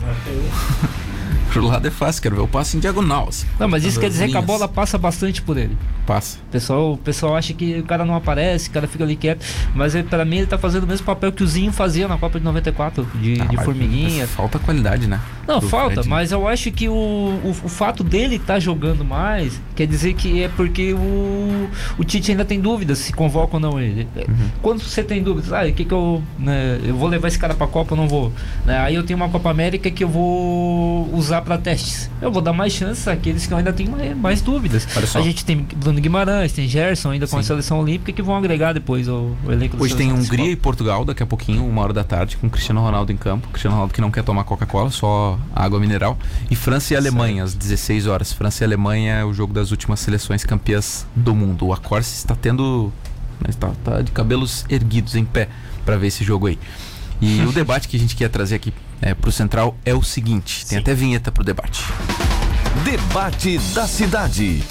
Pro lado é fácil, quero ver o passe em diagonal. Assim. Não, mas isso quer dizer que a linhas. bola passa bastante por ele. Passa. O pessoal, o pessoal acha que o cara não aparece, o cara fica ali quieto. Mas ele, pra mim ele tá fazendo o mesmo papel que o Zinho fazia na Copa de 94, de, Ah, de formiguinha. Falta qualidade, né? Não, do falta, Fred. mas eu acho que o, o, o fato dele estar jogando mais quer dizer que é porque o, o Tite ainda tem dúvidas se convoca ou não ele. Uhum. Quando você tem dúvidas, ah, o que que eu, né, eu vou levar esse cara pra Copa ou não vou? Né, aí eu tenho uma Copa América que eu vou usar pra testes. Eu vou dar mais chances àqueles que eu ainda tenho mais, mais dúvidas. A gente tem Bruno Guimarães, tem Gerson ainda com a Sim. seleção olímpica que vão agregar depois o, o elenco Hoje tem Hungria e. Portugal, daqui a pouquinho, uma hora da tarde, com Cristiano Ronaldo em campo. Cristiano Ronaldo que não quer tomar Coca-Cola, só água mineral. E França e Alemanha, às 16 horas. França e Alemanha é o jogo das últimas seleções campeãs do mundo. O Acorce está tendo. né, Está, está de cabelos erguidos em pé para ver esse jogo aí. E o debate que a gente quer trazer aqui é, pro Central é o seguinte: tem Sim. até vinheta pro debate. Debate da cidade.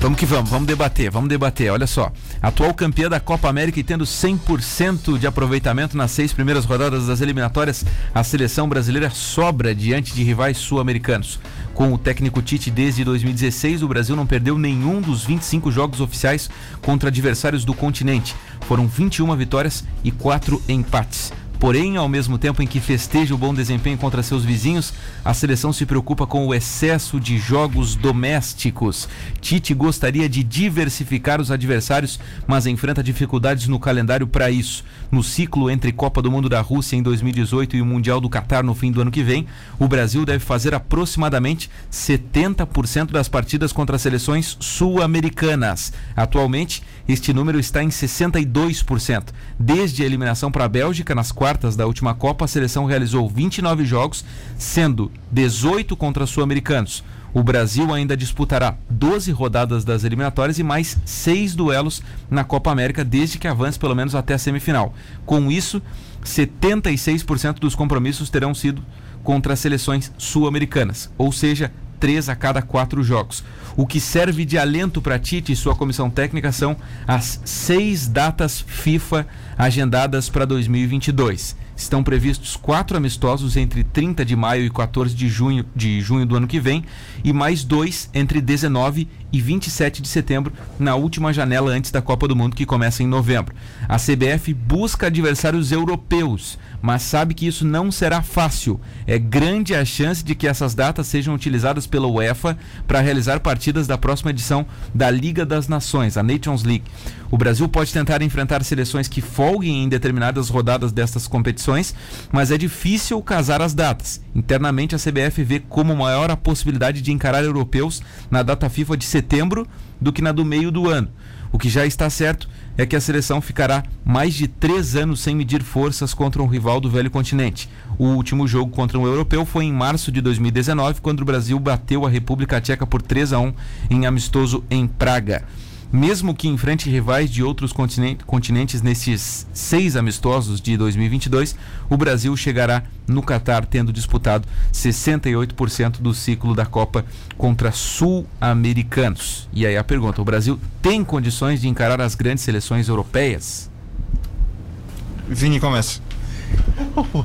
Vamos que vamos, vamos debater, vamos debater. Olha só, atual campeã da Copa América e tendo 100% de aproveitamento nas seis primeiras rodadas das eliminatórias, a seleção brasileira sobra diante de rivais sul-americanos. Com o técnico Tite desde 2016, o Brasil não perdeu nenhum dos 25 jogos oficiais contra adversários do continente. Foram 21 vitórias e 4 empates. Porém, ao mesmo tempo em que festeja o bom desempenho contra seus vizinhos, a seleção se preocupa com o excesso de jogos domésticos. Tite gostaria de diversificar os adversários, mas enfrenta dificuldades no calendário para isso. No ciclo entre Copa do Mundo da Rússia em 2018 e o Mundial do Catar no fim do ano que vem, o Brasil deve fazer aproximadamente 70% das partidas contra seleções sul-americanas. Atualmente, este número está em 62%. Desde a eliminação para a Bélgica nas quartas da última Copa, a seleção realizou 29 jogos, sendo 18 contra sul-americanos. O Brasil ainda disputará 12 rodadas das eliminatórias e mais seis duelos na Copa América, desde que avance pelo menos até a semifinal. Com isso, 76% dos compromissos terão sido contra as seleções sul-americanas, ou seja, três a cada quatro jogos. O que serve de alento para Tite e sua comissão técnica são as seis datas FIFA agendadas para 2022. Estão previstos quatro amistosos entre 30 de maio e 14 de junho, de junho do ano que vem e mais dois entre 19 e 27 de setembro, na última janela antes da Copa do Mundo que começa em novembro. A CBF busca adversários europeus mas sabe que isso não será fácil. É grande a chance de que essas datas sejam utilizadas pela UEFA para realizar partidas da próxima edição da Liga das Nações, a Nations League. O Brasil pode tentar enfrentar seleções que folguem em determinadas rodadas destas competições, mas é difícil casar as datas. Internamente, a CBF vê como maior a possibilidade de encarar europeus na data FIFA de setembro do que na do meio do ano. O que já está certo é que a seleção ficará mais de três anos sem medir forças contra um rival do velho continente. O último jogo contra um europeu foi em março de 2019, quando o Brasil bateu a República Tcheca por 3 a 1 em amistoso em Praga. Mesmo que enfrente rivais de outros continentes nesses seis amistosos de 2022, o Brasil chegará no Catar tendo disputado 68% do ciclo da Copa contra sul-americanos. E aí a pergunta: o Brasil tem condições de encarar as grandes seleções europeias? Vini, começa.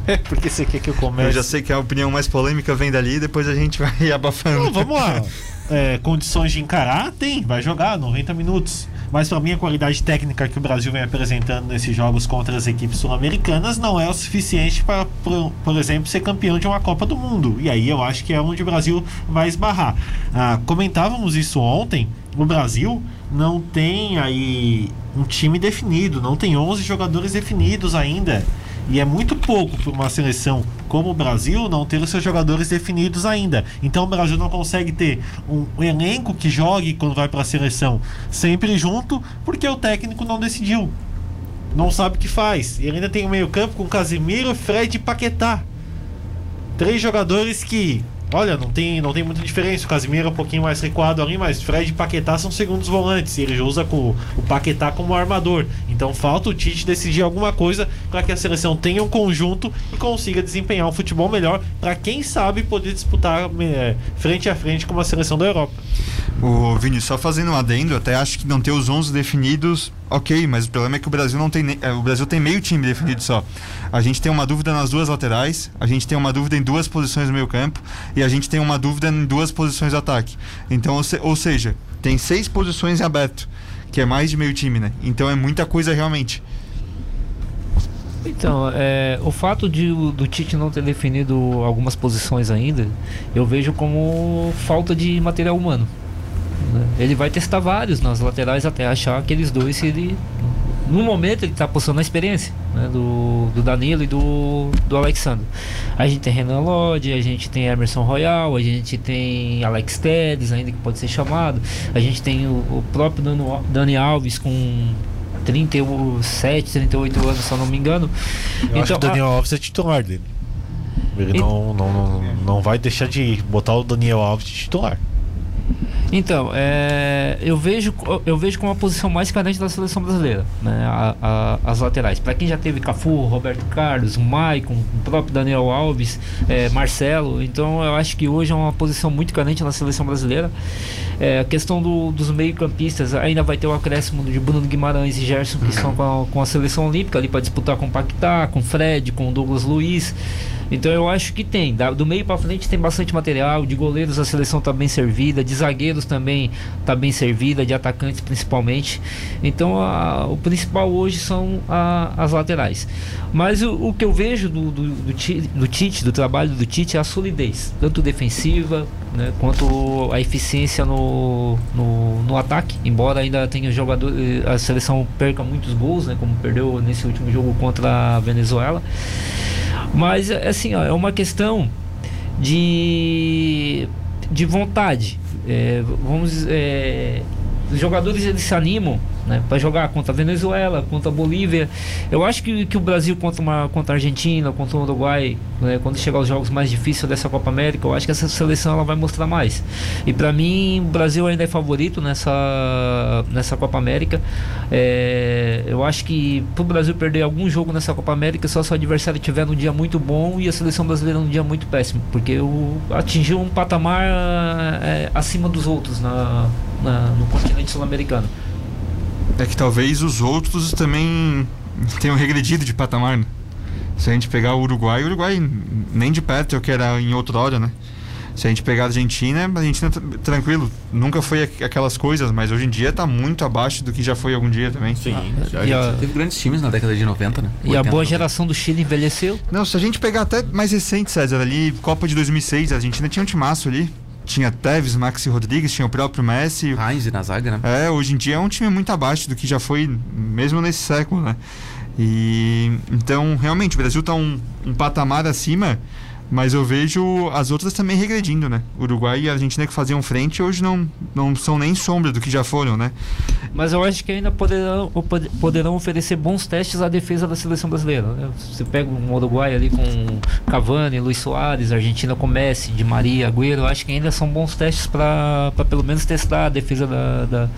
É porque você quer que eu comece? Eu já sei que a opinião mais polêmica vem dali, depois a gente vai abafando. Não, vamos lá. é, condições de encarar, tem, vai jogar 90 minutos. Mas para mim a qualidade técnica que o Brasil vem apresentando nesses jogos contra as equipes sul-americanas não é o suficiente para, por, por, exemplo, ser campeão de uma Copa do Mundo. E aí eu acho que é onde o Brasil vai esbarrar. Ah, comentávamos isso ontem. O Brasil não tem aí um time definido, não tem 11 jogadores definidos ainda. E é muito pouco para uma seleção como o Brasil não ter os seus jogadores definidos ainda. Então o Brasil não consegue ter um, elenco que jogue quando vai para a seleção sempre junto, porque o técnico não decidiu. Não sabe o que faz. E ainda tem o meio-campo com Casimiro, Fred e Paquetá. Três jogadores que Olha, não tem, não tem muita diferença. O Casimiro é um pouquinho mais recuado ali, mas Fred e Paquetá são segundos volantes. E ele usa com o Paquetá como armador. Então falta o Tite decidir alguma coisa para que a seleção tenha um conjunto e consiga desempenhar um futebol melhor para quem sabe poder disputar é, frente a frente com a seleção da Europa. O Vini, só fazendo um adendo, até acho que não ter os 11 definidos, ok, mas o problema é que o Brasil não tem é, o Brasil tem meio time definido só. A gente tem uma dúvida nas duas laterais, a gente tem uma dúvida em duas posições no meio campo e a gente tem uma dúvida em duas posições de ataque. Então, ou seja, tem seis posições em aberto, que é mais de meio time, né? Então é muita coisa realmente. Então, é, o fato de do Tite não ter definido algumas posições ainda, eu vejo como falta de material humano. Né? Ele vai testar vários nas laterais até achar aqueles dois que ele. No momento ele está postando a experiência né? do, do Danilo e do, do Alexandre. A gente tem Renan Lodge, a gente tem Emerson Royal, a gente tem Alex Tedes ainda que pode ser chamado, a gente tem o, o próprio Dani Alves com 37, 38 anos, se eu não me engano. Eu então, acho que o Daniel. Alves é titular dele. Ele não, não, não, não vai deixar de botar o Daniel Alves de titular. Então, é, eu vejo eu vejo como a posição mais carente da seleção brasileira, né? A, a, as laterais. Para quem já teve Cafu, Roberto Carlos, Maicon, o próprio Daniel Alves, é, Marcelo, então eu acho que hoje é uma posição muito carente na seleção brasileira. É, a questão do, dos meio-campistas ainda vai ter o acréscimo de Bruno Guimarães e Gerson que estão com a, com a seleção olímpica ali para disputar com o Paquetá, com Fred, com Douglas Luiz. Então eu acho que tem. do meio para frente tem bastante material. De goleiros a seleção está bem servida. De zagueiro zagueiros também está bem servida, de atacantes principalmente. Então a, o principal hoje são a, as laterais. Mas o, o, que eu vejo do, do, do, do Tite, do trabalho do Tite, é a solidez, tanto defensiva né, quanto a eficiência no, no, no, ataque. Embora ainda tenha jogador, eh, a seleção perca muitos gols, né, como perdeu nesse último jogo contra a Venezuela. Mas assim, ó, é uma questão de, de vontade. É, vamos, é, os jogadores eles se animam né, para jogar contra a Venezuela, contra a Bolívia. Eu acho que, que o Brasil contra, uma, contra a Argentina, contra o Uruguai, né, quando chegar os jogos mais difíceis dessa Copa América, eu acho que essa seleção ela vai mostrar mais. E para mim, o Brasil ainda é favorito nessa, nessa Copa América. É, eu acho que para o Brasil perder algum jogo nessa Copa América, só se o adversário tiver num dia muito bom e a seleção brasileira num dia muito péssimo, porque o, atingiu um patamar é, acima dos outros na, na no continente sul-americano. É que talvez os outros também tenham regredido de patamar, né? Se a gente pegar o Uruguai, o Uruguai nem de perto é o que era em outra hora, né? Se a gente pegar a Argentina, a Argentina tranquilo, nunca foi aquelas coisas, mas hoje em dia está muito abaixo do que já foi algum dia também. Sim. Ah, a, teve grandes times na década de 90, né? E 80, a boa geração do Chile envelheceu? Não, se a gente pegar até mais recente, César, ali, Copa de 2006, a Argentina tinha um timaço ali tinha Tevez, Maxi Rodrigues, tinha o próprio Messi. Heinz na zaga, né? É, hoje em dia é um time muito abaixo do que já foi mesmo nesse século, né? E então, realmente, o Brasil está um, um patamar acima mas eu vejo as outras também regredindo, né? Uruguai e Argentina que faziam frente hoje não, não são nem sombra do que já foram, né? Mas eu acho que ainda poderão, poderão oferecer bons testes à defesa da seleção brasileira. Né? Você pega um Uruguai ali com Cavani, Luiz Soares, Argentina com Messi, Di Maria, Agüero, eu acho que ainda são bons testes para pelo menos testar a defesa da, da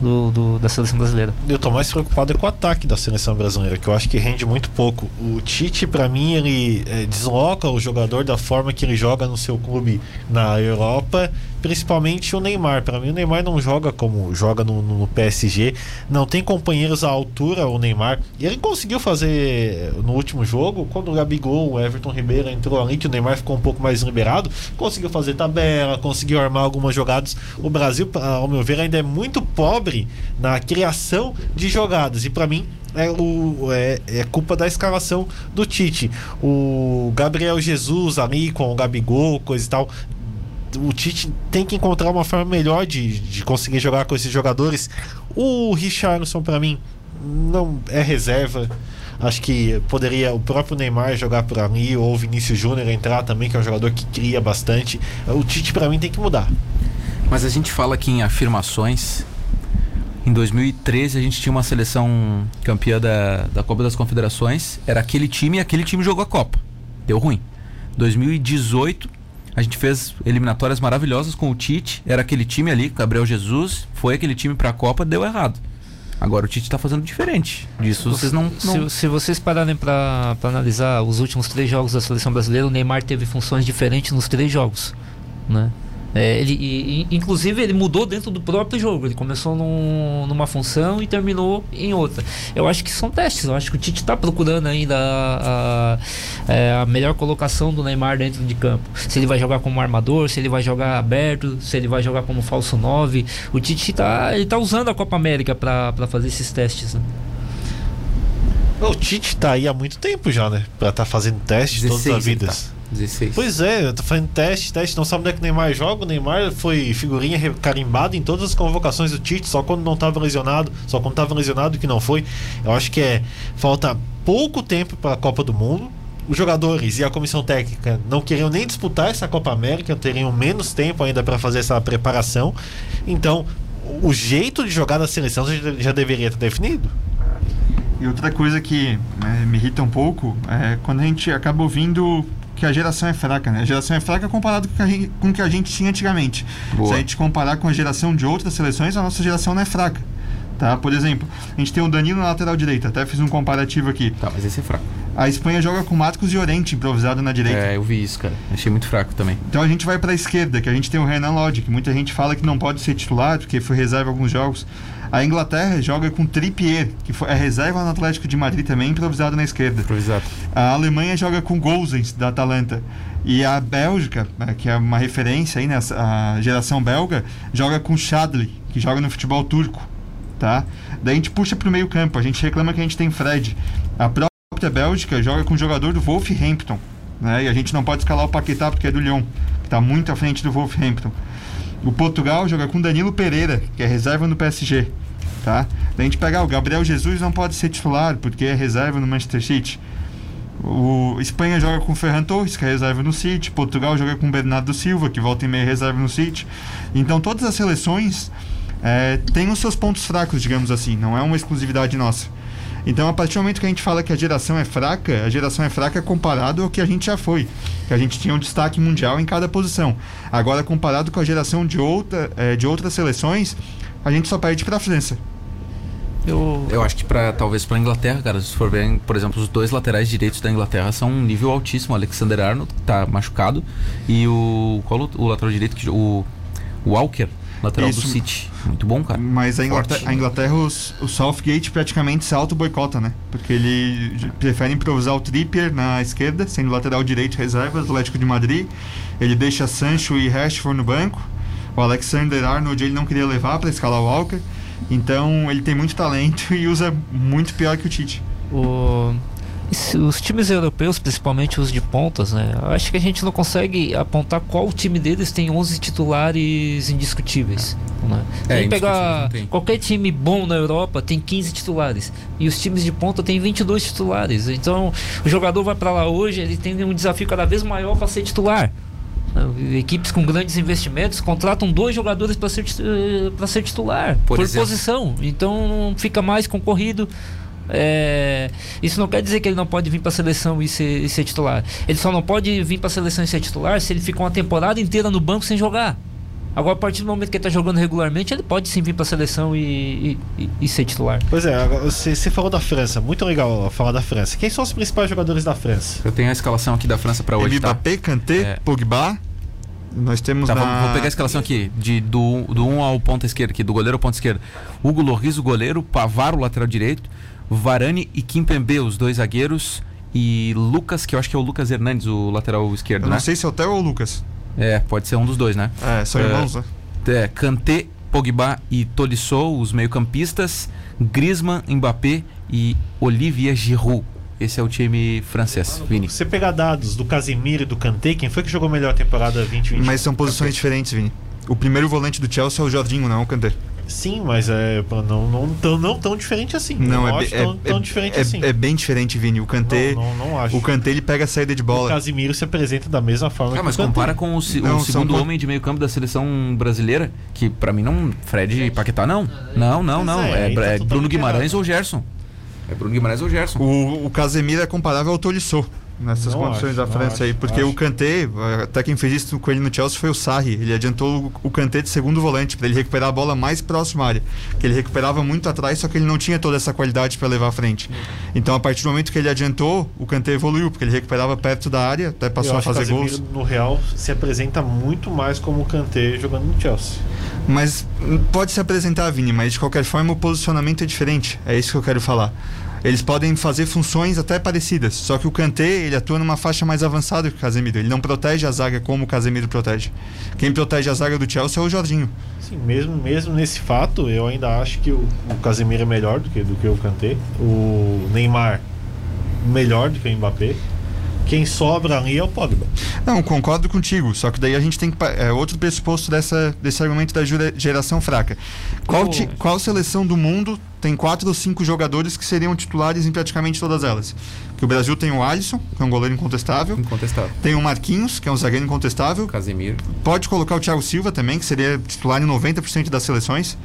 do, do, da seleção brasileira. Eu tô mais preocupado é com o ataque da seleção brasileira, que eu acho que rende muito pouco. O Tite, para mim, ele é, desloca o jogador da forma que ele joga no seu clube na Europa principalmente o Neymar. Para mim, o Neymar não joga como joga no, no, PSG, não tem companheiros à altura. O Neymar, e ele conseguiu fazer no último jogo, quando o Gabigol, o Everton Ribeiro entrou ali, que o Neymar ficou um pouco mais liberado, conseguiu fazer tabela, conseguiu armar algumas jogadas. O Brasil, ao meu ver, ainda é muito pobre na criação de jogadas, e para mim, é, o, é, é, culpa da escalação do Tite. O Gabriel Jesus ali com o Gabigol, coisa e tal, o Tite tem que encontrar uma forma melhor de, de conseguir jogar com esses jogadores. O Richarlison, para mim, não é reserva. Acho que poderia o próprio Neymar jogar por ali, ou o Vinícius Júnior entrar também, que é um jogador que cria bastante. O Tite, para mim, tem que mudar. Mas a gente fala aqui em afirmações. Em 2013 a gente tinha uma seleção campeã da, da Copa das Confederações. Era aquele time e aquele time jogou a Copa. Deu ruim. 2018 a gente fez eliminatórias maravilhosas com o Tite. Era aquele time ali, Gabriel Jesus. Foi aquele time para a Copa, deu errado. Agora o Tite está fazendo diferente. Disso vocês não. não... Se, se, vocês pararem para analisar os últimos três jogos da seleção brasileira, o Neymar teve funções diferentes nos três jogos. Né? É, ele, e, inclusive, ele mudou dentro do próprio jogo. Ele começou num, numa função e terminou em outra. Eu acho que são testes. Eu acho que o Tite está procurando ainda a, a, é, a, melhor colocação do Neymar dentro de campo. Se ele vai jogar como armador, se ele vai jogar aberto, se ele vai jogar como falso 9. O Tite está tá usando a Copa América para fazer esses testes. Né? O Tite está aí há muito tempo já, né? Para estar tá fazendo testes todas as vidas. Tá. 16. Pois é, eu tô fazendo teste, teste, não sabe onde é que o Neymar joga. O Neymar foi figurinha carimbada em todas as convocações do Tite, só quando não estava lesionado, só quando estava lesionado que não foi. Eu acho que é falta pouco tempo para a Copa do Mundo. Os jogadores e a comissão técnica não queriam nem disputar essa Copa América, teriam menos tempo ainda para fazer essa preparação. Então, o jeito de jogar da seleção já, deveria ter definido. E outra coisa que né, me irrita um pouco é quando a gente acaba ouvindo que a geração é fraca, né? A geração é fraca comparado com o que a gente tinha antigamente. Boa. Se a gente comparar com a geração de outras seleções, a nossa geração não é fraca. Tá? Por exemplo, a gente tem o Danilo na lateral direita, até fiz um comparativo aqui. Tá, mas esse é fraco. A Espanha joga com Marcos e Orente improvisado na direita. É, eu vi isso, cara. Achei muito fraco também. Então a gente vai para a esquerda, que a gente tem o Renan Lodge, que muita gente fala que não pode ser titular porque foi reserva alguns jogos. A Inglaterra joga com Trippier, que foi, é reserva no Atlético de Madrid também, improvisado na esquerda. Improvisado. A Alemanha joga com Gozens, da Atalanta. E a Bélgica, eh, que é uma referência aí, né, a geração belga, joga com Chadli, que joga no futebol turco. Tá? Daí a gente puxa pro meio campo, a gente reclama que a gente tem Fred. A própria Bélgica joga com o jogador do Wolverhampton. Né? E a gente não pode escalar o Paquetá porque é do Lyon, que está muito à frente do Wolverhampton. O Portugal joga com Danilo Pereira, que é reserva no PSG. Tá? Daí a gente pega, ah, o Gabriel Jesus não pode ser titular porque é reserva no Manchester City. O Espanha joga com Ferran Torres, que é reserva no City. Portugal joga com Bernardo Silva, que volta e meia reserva no City. Então todas as seleções é, têm os seus pontos fracos, digamos assim. Não é uma exclusividade nossa. Então, a partir do momento que a gente fala que a geração é fraca, a geração é fraca comparado ao que a gente já foi. Que a gente tinha um destaque mundial em cada posição. Agora, comparado com a geração de, outra, é, de outras seleções, a gente só perde para a França. Eu... eu acho que para talvez para Inglaterra, cara, se for ver, por exemplo, os dois laterais direitos da Inglaterra são um nível altíssimo. O Alexander Arnold tá machucado e o qual o lateral direito que o, o Walker, lateral Isso. do City. Muito bom, cara. Mas a Inglaterra, a Inglaterra os, o Southgate praticamente se auto-boicota, né? Porque ele prefere improvisar o Trippier na esquerda, sendo lateral direito reserva do Atlético de Madrid. Ele deixa Sancho e Rashford no banco. O Alexander Arnold ele não queria levar para escalar o Walker. Então ele tem muito talento e usa muito pior que o Tite. O os times europeus, principalmente os de pontas, né? Acho que a gente não consegue apontar qual time deles tem 11 titulares indiscutíveis. Né? É, Tem pegar qualquer time bom na Europa tem 15 titulares e os times de ponta tem 22 titulares. Então, o jogador vai para lá hoje, ele tem um desafio cada vez maior para ser titular. Equipes com grandes investimentos contratam dois jogadores para ser, pra ser titular, por, por posição. Então fica mais concorrido. É, isso não quer dizer que ele não pode vir para a seleção e ser, e ser titular. Ele só não pode vir para a seleção e ser titular se ele ficar uma temporada inteira no banco sem jogar. Agora, a partir do momento que ele está jogando regularmente, ele pode sim vir para a seleção e, e, e, ser titular. Pois é, você, você, falou da França, muito legal falar da França. Quem são os principais jogadores da França? Eu tenho a escalação aqui da França para hoje. Mbappé, tá? Kanté, é. Pogba. Nós temos tá, na... vou, pegar a escalação aqui, de, do, do 1 um ao ponta esquerda, aqui, do goleiro ao ponta esquerda. Hugo Loris, o goleiro, Pavaro, lateral direito, Varane e Kimpembe, os dois zagueiros, e Lucas, que eu acho que é o Lucas Hernandes, o lateral esquerdo, eu né? Não sei se é o Theo ou o Lucas. É, pode ser um dos dois, né? É, são irmãos, né? É, Kanté, Pogba e Tolisso, os meio-campistas, Griezmann, Mbappé e Olivier Giroud. Esse é o time francês, Vini. Você pegar dados do Casemiro e do Kanté, quem foi que jogou melhor a temporada 2020? Mas são posições diferentes, Vini. O primeiro volante do Chelsea é o Jorginho, não é o Kanté. Sim, mas é não, não, tão, não tão diferente assim. Não, não é, acho é, tão, é, tão diferente é, assim. É bem diferente, Vini. O Kanté. Não, não, não acho. O Kanté ele pega a saída de bola. O Casimiro se apresenta da mesma forma ah, mas compara com o, o segundo são... homem de meio-campo da seleção brasileira, que para mim não. Fred e Paquetá não. Não, não, não. É, é, tá é Bruno Guimarães errado. ou Gerson. É Bruno Guimarães ou Gerson. O, o Casemiro é comparável ao Tolisso nessas não condições acho, da França aí, porque acho. o Kanté, até quem fez isso com ele no Chelsea foi o Sarri. Ele adiantou o Kanté de segundo volante para ele recuperar a bola mais próxima à área, que ele recuperava muito atrás, só que ele não tinha toda essa qualidade para levar à frente. Então, a partir do momento que ele adiantou, o Kanté evoluiu, porque ele recuperava perto da área, até passou a fazer gols. No Real se apresenta muito mais como o Kanté jogando no Chelsea. Mas pode se apresentar, Vini, mas de qualquer forma o posicionamento é diferente. É isso que eu quero falar eles podem fazer funções até parecidas. Só que o Kanté, ele atua numa faixa mais avançada que o Casemiro. Ele não protege a zaga como o Casemiro protege. Quem protege a zaga do Chelsea é o Jorginho. Sim, mesmo, mesmo nesse fato, eu ainda acho que o, o Casemiro é melhor do que, do que o Kanté. O Neymar melhor do que o Mbappé. Quem sobra ali é o Pogba. Não, concordo contigo. Só que daí a gente tem que. É outro pressuposto dessa, desse argumento da geração fraca. Qual, ti, qual seleção do mundo tem quatro ou cinco jogadores que seriam titulares em praticamente todas elas? Que o Brasil tem o Alisson, que é um goleiro incontestável. Incontestável. Tem o Marquinhos, que é um zagueiro incontestável. Casemiro. Pode colocar o Thiago Silva também, que seria titular em 90% das seleções.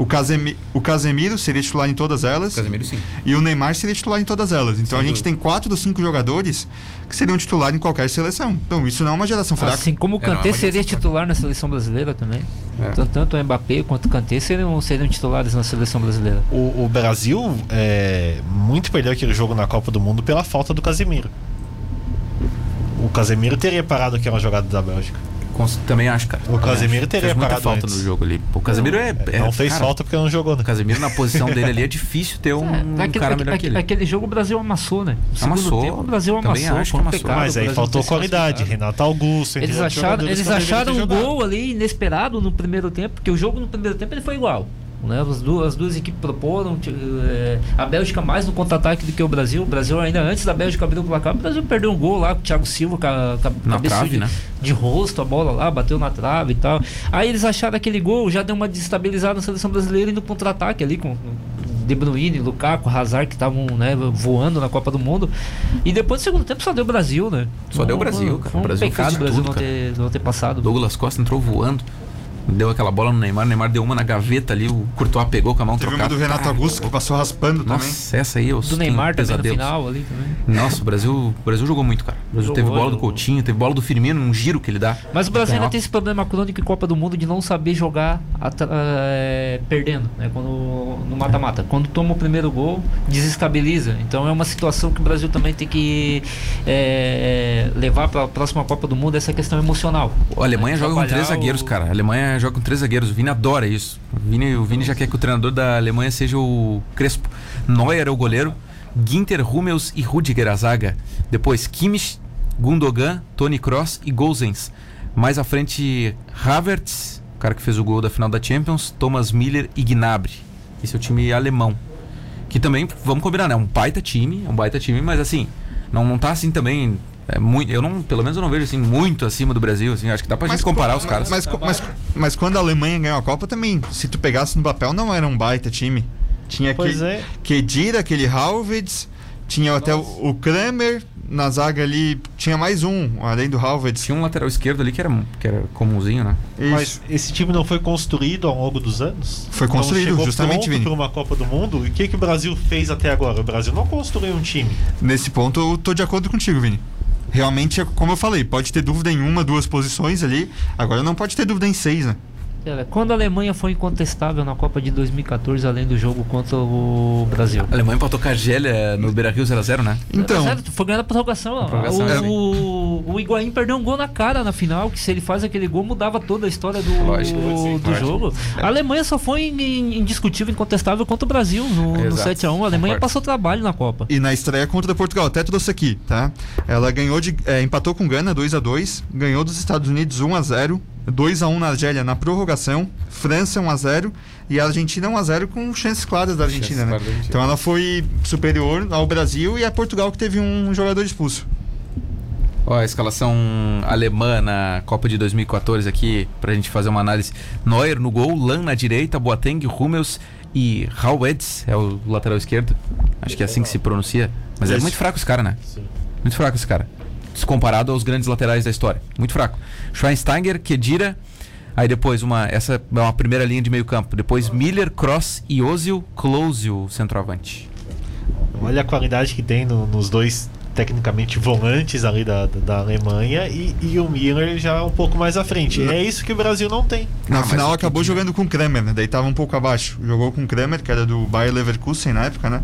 O, Casemi, o Casemiro seria titular em todas elas. Casemiro, sim. E o Neymar seria titular em todas elas. Então Sem a gente dúvida. tem quatro ou cinco jogadores que seriam titular em qualquer seleção. Então isso não é uma geração fraca. Assim como o é, Kanté é, seria titular fraca. na seleção brasileira também. É. Tanto o Mbappé quanto o Kanté seriam, seriam titulares na seleção brasileira. O, o Brasil é, muito perdeu aquele jogo na Copa do Mundo pela falta do Casemiro. O Casemiro teria parado aquela jogada da Bélgica. Também acho, cara. O Casemiro Acho. teria Fez muita falta antes. no jogo ali. O Casemiro é, é- não fez cara, falta porque não jogou, né? O Casemiro na posição dele ali é difícil ter um, É, aquele, cara aquele- melhor que ele. aquele jogo o Brasil amassou, né? Segundo Amassou. tempo o Brasil Também amassou. acho foi que um amassou. pecado, Mas o aí faltou qualidade. Renato Augusto, Eles acharam, eles acharam um jogado. gol ali inesperado no primeiro tempo, porque o jogo no primeiro tempo ele foi igual. Né? As, duas, as duas equipes proporam. eh, a Bélgica mais no contra-ataque do que o Brasil. O Brasil, ainda antes da Bélgica abrir o placar, o Brasil perdeu um gol lá com o Thiago Silva, com a, com a trave, de, né? de rosto, a bola lá, bateu na trave e tal. Aí eles acharam aquele gol, já deu uma desestabilizada na seleção brasileira indo contra-ataque ali com. De Bruyne, Lukaku, Hazard que estavam né, voando na Copa do Mundo. E depois do segundo tempo só deu Brasil, né? Só deu Não, Brasil, cara. Um Brasil pecado o Brasil tudo, não, ter, não ter passado. Douglas Costa entrou voando. Deu aquela bola no Neymar, o Neymar deu uma na gaveta ali, o Courtois pegou com a mão Teve uma trocada. do Renato Augusto que passou raspando também. Nossa, essa aí eu Do Neymar também no final ali também. Nossa, o Brasil, o Brasil jogou muito, cara. O Brasil Jogou, teve bola do. Coutinho, teve bola do Firmino, um giro que ele dá. Mas o Brasil ainda tem esse problema crônico em Copa do Mundo de não saber jogar eh, perdendo, né? Quando, no mata-mata. Quando toma o primeiro gol, desestabiliza. Então é uma situação que o Brasil também tem que eh, levar para a próxima Copa do Mundo essa questão emocional. A Alemanha Né? joga com três zagueiros, cara. A Alemanha joga com três zagueiros. O Vini adora isso. O Vini, o Vini já quer que o treinador da Alemanha seja o Crespo. Neuer é o goleiro. Ginter, Hummels e Rudiger a zaga. Depois Kimmich, Gundogan, Toni Kroos e Gozens. Mais à frente, Havertz, o cara que fez o gol da final da Champions, Thomas Miller e Gnabry. Esse é o time alemão. Que também, vamos combinar, né? É um baita time, é um baita time, mas assim, não, não tá assim também. É muito, eu não, pelo menos eu não vejo assim muito acima do Brasil, assim, acho que dá pra gente comparar os caras. Mas, mas, mas quando a Alemanha ganhou a Copa também, se tu pegasse no papel, não era um baita time. Tinha Pois aquele é. Kedira, aquele Halvids, tinha até o, o Kramer na zaga ali, tinha mais um, além do Halvids. Tinha um lateral esquerdo ali que era, que era comumzinho, né? Isso. Mas esse time não foi construído ao longo dos anos? Foi Não construído, chegou justamente, Vini. para uma Copa do Mundo. E o que, que o Brasil fez até agora? O Brasil não construiu um time. Nesse ponto eu tô de acordo contigo, Vini. Realmente, é como eu falei, pode ter dúvida em uma, duas posições ali, agora não pode ter dúvida em seis, né? Quando a Alemanha foi incontestável na Copa de 2014, além do jogo contra o Brasil. A Alemanha empatou com a Argélia no Beira-Rio 0x0, né? Então, foi ganhando a prorrogação. ó. prorrogação, o, é. o, o Higuaín perdeu um gol na cara na final, que se ele faz aquele gol, mudava toda a história do, Lógico, sim, do lógico. jogo. A Alemanha só foi in- indiscutível, incontestável contra o Brasil no, no Exato, 7x1. A Alemanha concordo. passou trabalho na Copa. E na estreia contra Portugal, até trouxe aqui, tá? Ela ganhou de. é, empatou com Gana 2 a 2 ganhou dos Estados Unidos 1 a 0 2 a 1 na Argélia na prorrogação, França 1 a 0 e a Argentina 1 a 0 com chances claras da Argentina, Chances né? Argentina. Então ela foi superior ao Brasil e a Portugal que teve um jogador expulso. Ó, a escalação alemã na Copa de 2014 aqui, pra gente fazer uma análise. Neuer no gol, Lan na direita, Boateng, Hummels e Hauweds é o lateral esquerdo. Acho que é assim que se pronuncia. Mas é muito fraco esse cara, né? Muito fraco esse cara. Descomparado aos grandes laterais da história. Muito fraco. Schweinsteiger, Kedira. Aí depois uma essa é uma primeira linha de meio campo. Depois Miller, Cross e Ozil, Close o centroavante. Olha a qualidade que tem no- nos dois, tecnicamente, volantes ali da, da, Alemanha e, e o Miller já um pouco mais à frente. É isso que o Brasil não tem. Na Ah, final acabou jogando com o Kramer, né? Daí tava um pouco abaixo. Jogou com o Kramer, que era do Bayer Leverkusen na época, né?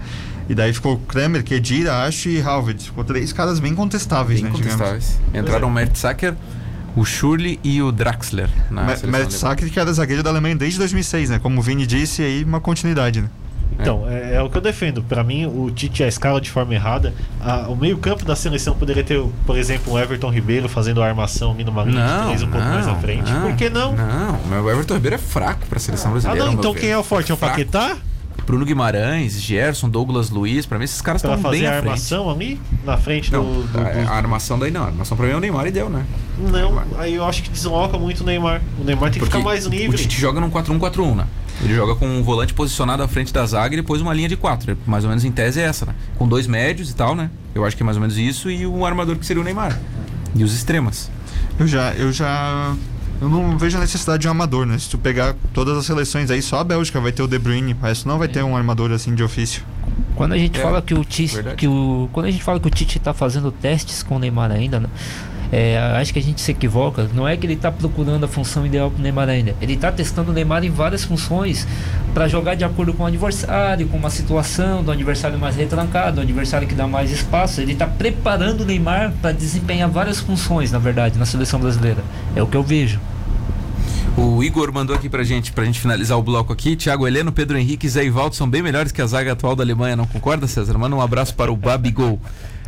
E daí ficou Kramer, Kedira, acho e Halved. Ficou três caras bem contestáveis, Bem né? digamos. contestáveis. Entraram o Mertzacker, o Schurli e o Draxler. Seleção Mertesacker, que era zagueiro da Alemanha desde 2006, né? Como o Vini disse, aí uma continuidade, né? Então, é, é o que eu defendo. Pra mim, o Tite a escala de forma errada. A- o meio-campo da seleção poderia ter, por exemplo, o Everton Ribeiro fazendo a armação numa linha de Não, três um pouco não, mais à frente. não, Por que não? Não, mas o Everton Ribeiro é fraco pra seleção Ah, brasileira. não, ao meu então quem é o forte? É o Fraco. Paquetá? Bruno Guimarães, Gerson, Douglas Luiz, pra mim esses caras estão bem fazer a armação ali na frente Não, do. do- a, do- a armação daí não. A armação pra mim é o Neymar e deu, né? Não, aí eu acho que desloca muito o Neymar. O Neymar tem que Porque ficar mais o livre. Tite joga num 4-1-4-1, né? Ele joga com um volante posicionado à frente da zaga e depois uma linha de quatro. Mais ou menos em tese é essa, né? Com dois médios e tal, né? Eu acho que é mais ou menos isso e um armador que seria o Neymar. E os extremas. Eu já, eu já. Eu não vejo a necessidade de um armador, né? Se tu pegar todas as seleções aí, só a Bélgica vai ter o De Bruyne, resto não vai ter um armador assim de ofício. Quando a gente É, fala que o Tite, que o, quando a gente fala que o Tite tá fazendo testes com o Neymar ainda, né? É, acho que a gente se equivoca. Não é que ele está procurando a função ideal para o Neymar ainda. Ele está testando o Neymar em várias funções para jogar de acordo com o adversário, com uma situação do adversário mais retrancado, do adversário que dá mais espaço. Ele está preparando o Neymar para desempenhar várias funções, na verdade, na seleção brasileira. É o que eu vejo. O Igor mandou aqui pra gente, pra gente finalizar o bloco aqui. Thiago Heleno, Pedro Henrique e Zé Ivaldo são bem melhores que a zaga atual da Alemanha, não concorda, César? Manda um abraço para o Babigol.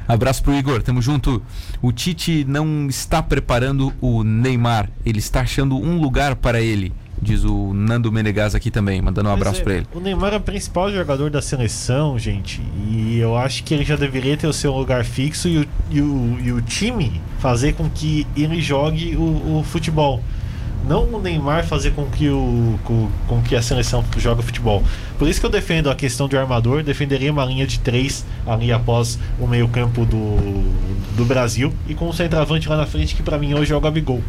Abraço pro Igor, tamo junto. O Tite não está preparando o Neymar, ele está achando um lugar para ele. Diz o Nando Menegas aqui também, mandando um abraço é, para ele. O Neymar é o principal jogador da seleção, gente. E eu acho que ele já deveria ter o seu lugar fixo e o, e o, e o time fazer com que ele jogue o, o futebol não o Neymar fazer com que, o, com, com, que a seleção joga futebol. Por isso que eu defendo a questão do armador, defenderia uma linha de três ali após o meio-campo do, do Brasil e com o centroavante lá na frente, que para mim hoje é o Gabigol.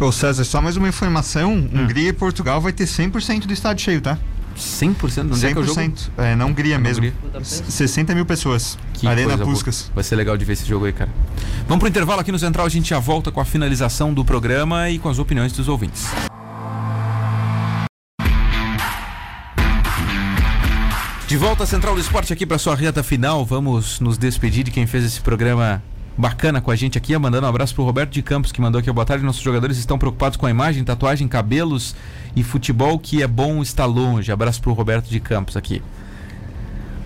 Ô César, só mais uma informação: hum. Hungria e Portugal vai ter 100% do estádio cheio, tá? 100%? Onde 100%. É, que é, o jogo? é na Hungria mesmo. Hungria. 60 mil pessoas. Que Arena Puskas. Vai ser legal de ver esse jogo aí, cara. Vamos pro intervalo aqui no Central, a gente já volta com a finalização do programa e com as opiniões dos ouvintes. De volta à Central do Esporte aqui para sua reta final. Vamos nos despedir de quem fez esse programa bacana com a gente aqui, mandando um abraço pro Roberto de Campos, que mandou aqui boa tarde. Nossos jogadores estão preocupados com a imagem, tatuagem, cabelos e futebol que é bom estar longe. Abraço pro Roberto de Campos aqui.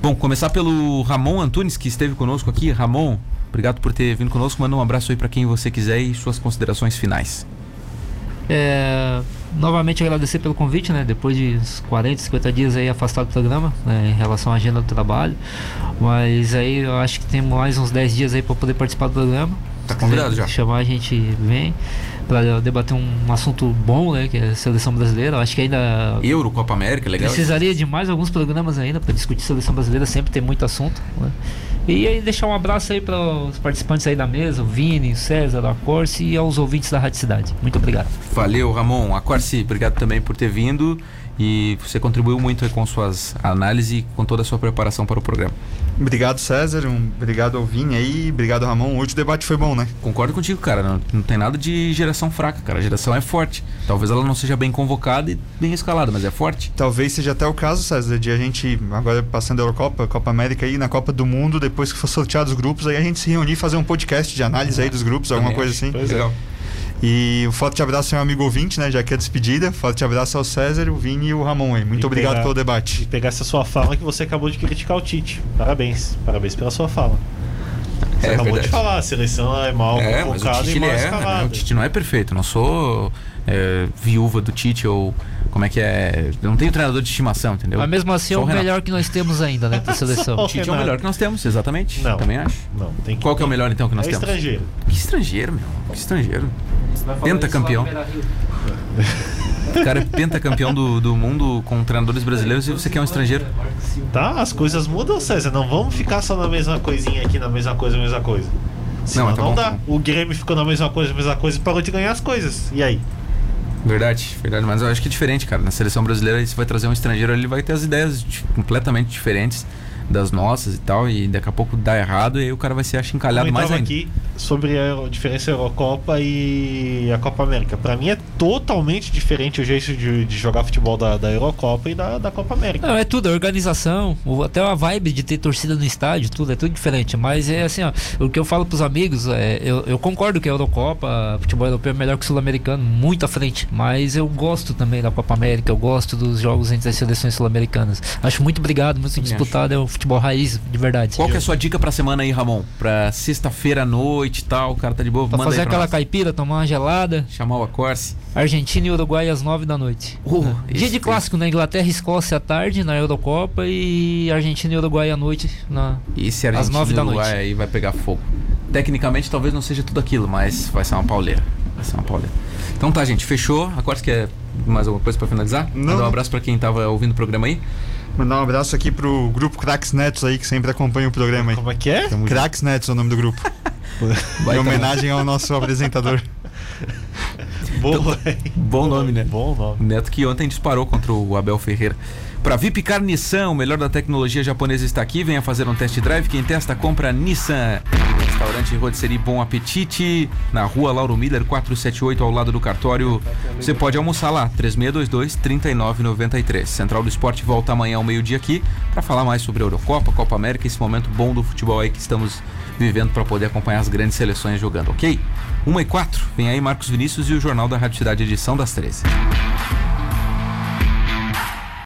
Bom, começar pelo Ramon Antunes, que esteve conosco aqui. Ramon, obrigado por ter vindo conosco. Manda um abraço aí para quem você quiser e suas considerações finais. É, novamente agradecer pelo convite, né? Depois de 40, 50 dias aí afastado do programa, né? em relação à agenda do trabalho. Mas aí eu acho que tem mais uns 10 dias aí para poder participar do programa. Tá convidado já. Chamar a gente vem para debater um assunto bom, né, que é a seleção brasileira. Eu acho que ainda Euro, Copa América, legal. Precisaria de mais alguns programas ainda para discutir seleção brasileira, sempre tem muito assunto, né? E aí deixar um abraço aí para os participantes aí da mesa, o Vini, o César, a Corse e aos ouvintes da Rádio Cidade. Muito obrigado. Valeu, Ramon. A Corse, obrigado também por ter vindo e você contribuiu muito com suas análises e com toda a sua preparação para o programa. Obrigado, César. Um, obrigado ao Vini aí. Obrigado, Ramon. Hoje o debate foi bom, né? Concordo contigo, cara. Não, não, tem nada de geração fraca, cara. A geração é forte. Talvez ela não seja bem convocada e bem escalada, mas é forte. Talvez seja até o caso, César, de a gente, agora passando a Eurocopa, Copa América aí, na Copa do Mundo, depois que for sorteado os grupos, aí a gente se reunir e fazer um podcast de análise aí dos grupos, alguma coisa assim. Pois é. Legal. É. E um forte abraço ao meu amigo ouvinte, né? Já que é despedida. Forte abraço ao César, o Vini e o Ramon aí. Muito e obrigado pegar, pelo debate. E pegar essa sua fala que você acabou de criticar o Tite. Parabéns. Parabéns pela sua fala. Você é, acabou verdade. de falar, a seleção é mal é, convocada e mal é, né? O Tite não é perfeito. Não sou é, viúva do Tite ou como é que é? Eu não tenho treinador de estimação, entendeu? Mas mesmo assim é o, o melhor que nós temos ainda, né, da seleção. o Tite é o melhor que nós temos, exatamente. Não. Também acho. Não, tem que, Qual que é o melhor então que nós é temos? estrangeiro. Que estrangeiro, meu? Que estrangeiro. Pentacampeão. O cara é pentacampeão do, do mundo com treinadores brasileiros e você quer um estrangeiro. Tá, as coisas mudam, César. Não vamos ficar só na mesma coisinha aqui, na mesma coisa, mesma coisa. Senão não, tá não bom, dá. Tá o Grêmio ficou na mesma coisa, mesma coisa e parou de ganhar as coisas. E aí? Verdade, verdade. Mas eu acho que é diferente, cara. Na seleção brasileira, se vai trazer um estrangeiro, ele vai ter as ideias completamente diferentes das nossas e tal, e daqui a pouco dá errado e aí o cara vai ser achincalhado mais ainda. aqui sobre a diferença Eurocopa e a Copa América. Para mim é totalmente diferente o jeito de, de jogar futebol da, da, Eurocopa e da, da Copa América. Não, é tudo, a organização, até a vibe de ter torcida no estádio, tudo, é tudo diferente. Mas é assim, ó, o que eu falo pros amigos, é, eu, eu concordo que a Eurocopa, futebol europeu é melhor que o sul-americano, muito à frente. Mas eu gosto também da Copa América, eu gosto dos jogos entre as seleções sul-americanas. Acho muito obrigado, muito disputado, é o futebol raiz, de verdade. Qual que é a sua dica pra semana aí, Ramon? Pra sexta-feira à noite e tal, o cara tá de boa. Pra fazer aquela nós. caipira, tomar uma gelada. Chamar o Acorce. Argentina e Uruguai às nove da noite. Uh, Dia de clássico, na né? Inglaterra e Escócia à tarde, na Eurocopa, e Argentina e Uruguai à noite, na, esse Argentina às nove da noite. Uruguai aí vai pegar fogo. Tecnicamente talvez não seja tudo aquilo, mas vai ser uma pauleira. Vai ser uma pauleira. Então tá, gente, fechou. Acorce quer mais alguma coisa para finalizar? Não. Mandar um abraço para quem tava ouvindo o programa aí. Mandar um abraço aqui pro grupo Cracks Netos aí, que sempre acompanha o programa aí. Como é que é? Cracks Netos é o nome do grupo. em homenagem ao nosso apresentador. Boa, então, bom nome, né? Bom nome. Neto que ontem disparou contra o Abel Ferreira. Para Vipcar Nissan, o melhor da tecnologia japonesa está aqui. Venha fazer um test drive. Quem testa, compra Nissan. Restaurante Rotisserie Bom Apetite, na rua Lauro Miller 478, ao lado do cartório. Você pode almoçar lá, 3622-3993. Central do Esporte volta amanhã ao meio-dia aqui para falar mais sobre a Eurocopa, Copa América, esse momento bom do futebol aí que estamos vivendo para poder acompanhar as grandes seleções jogando, ok? 1 e 4, vem aí Marcos Vinícius e o Jornal da Rádio Cidade, edição das 13.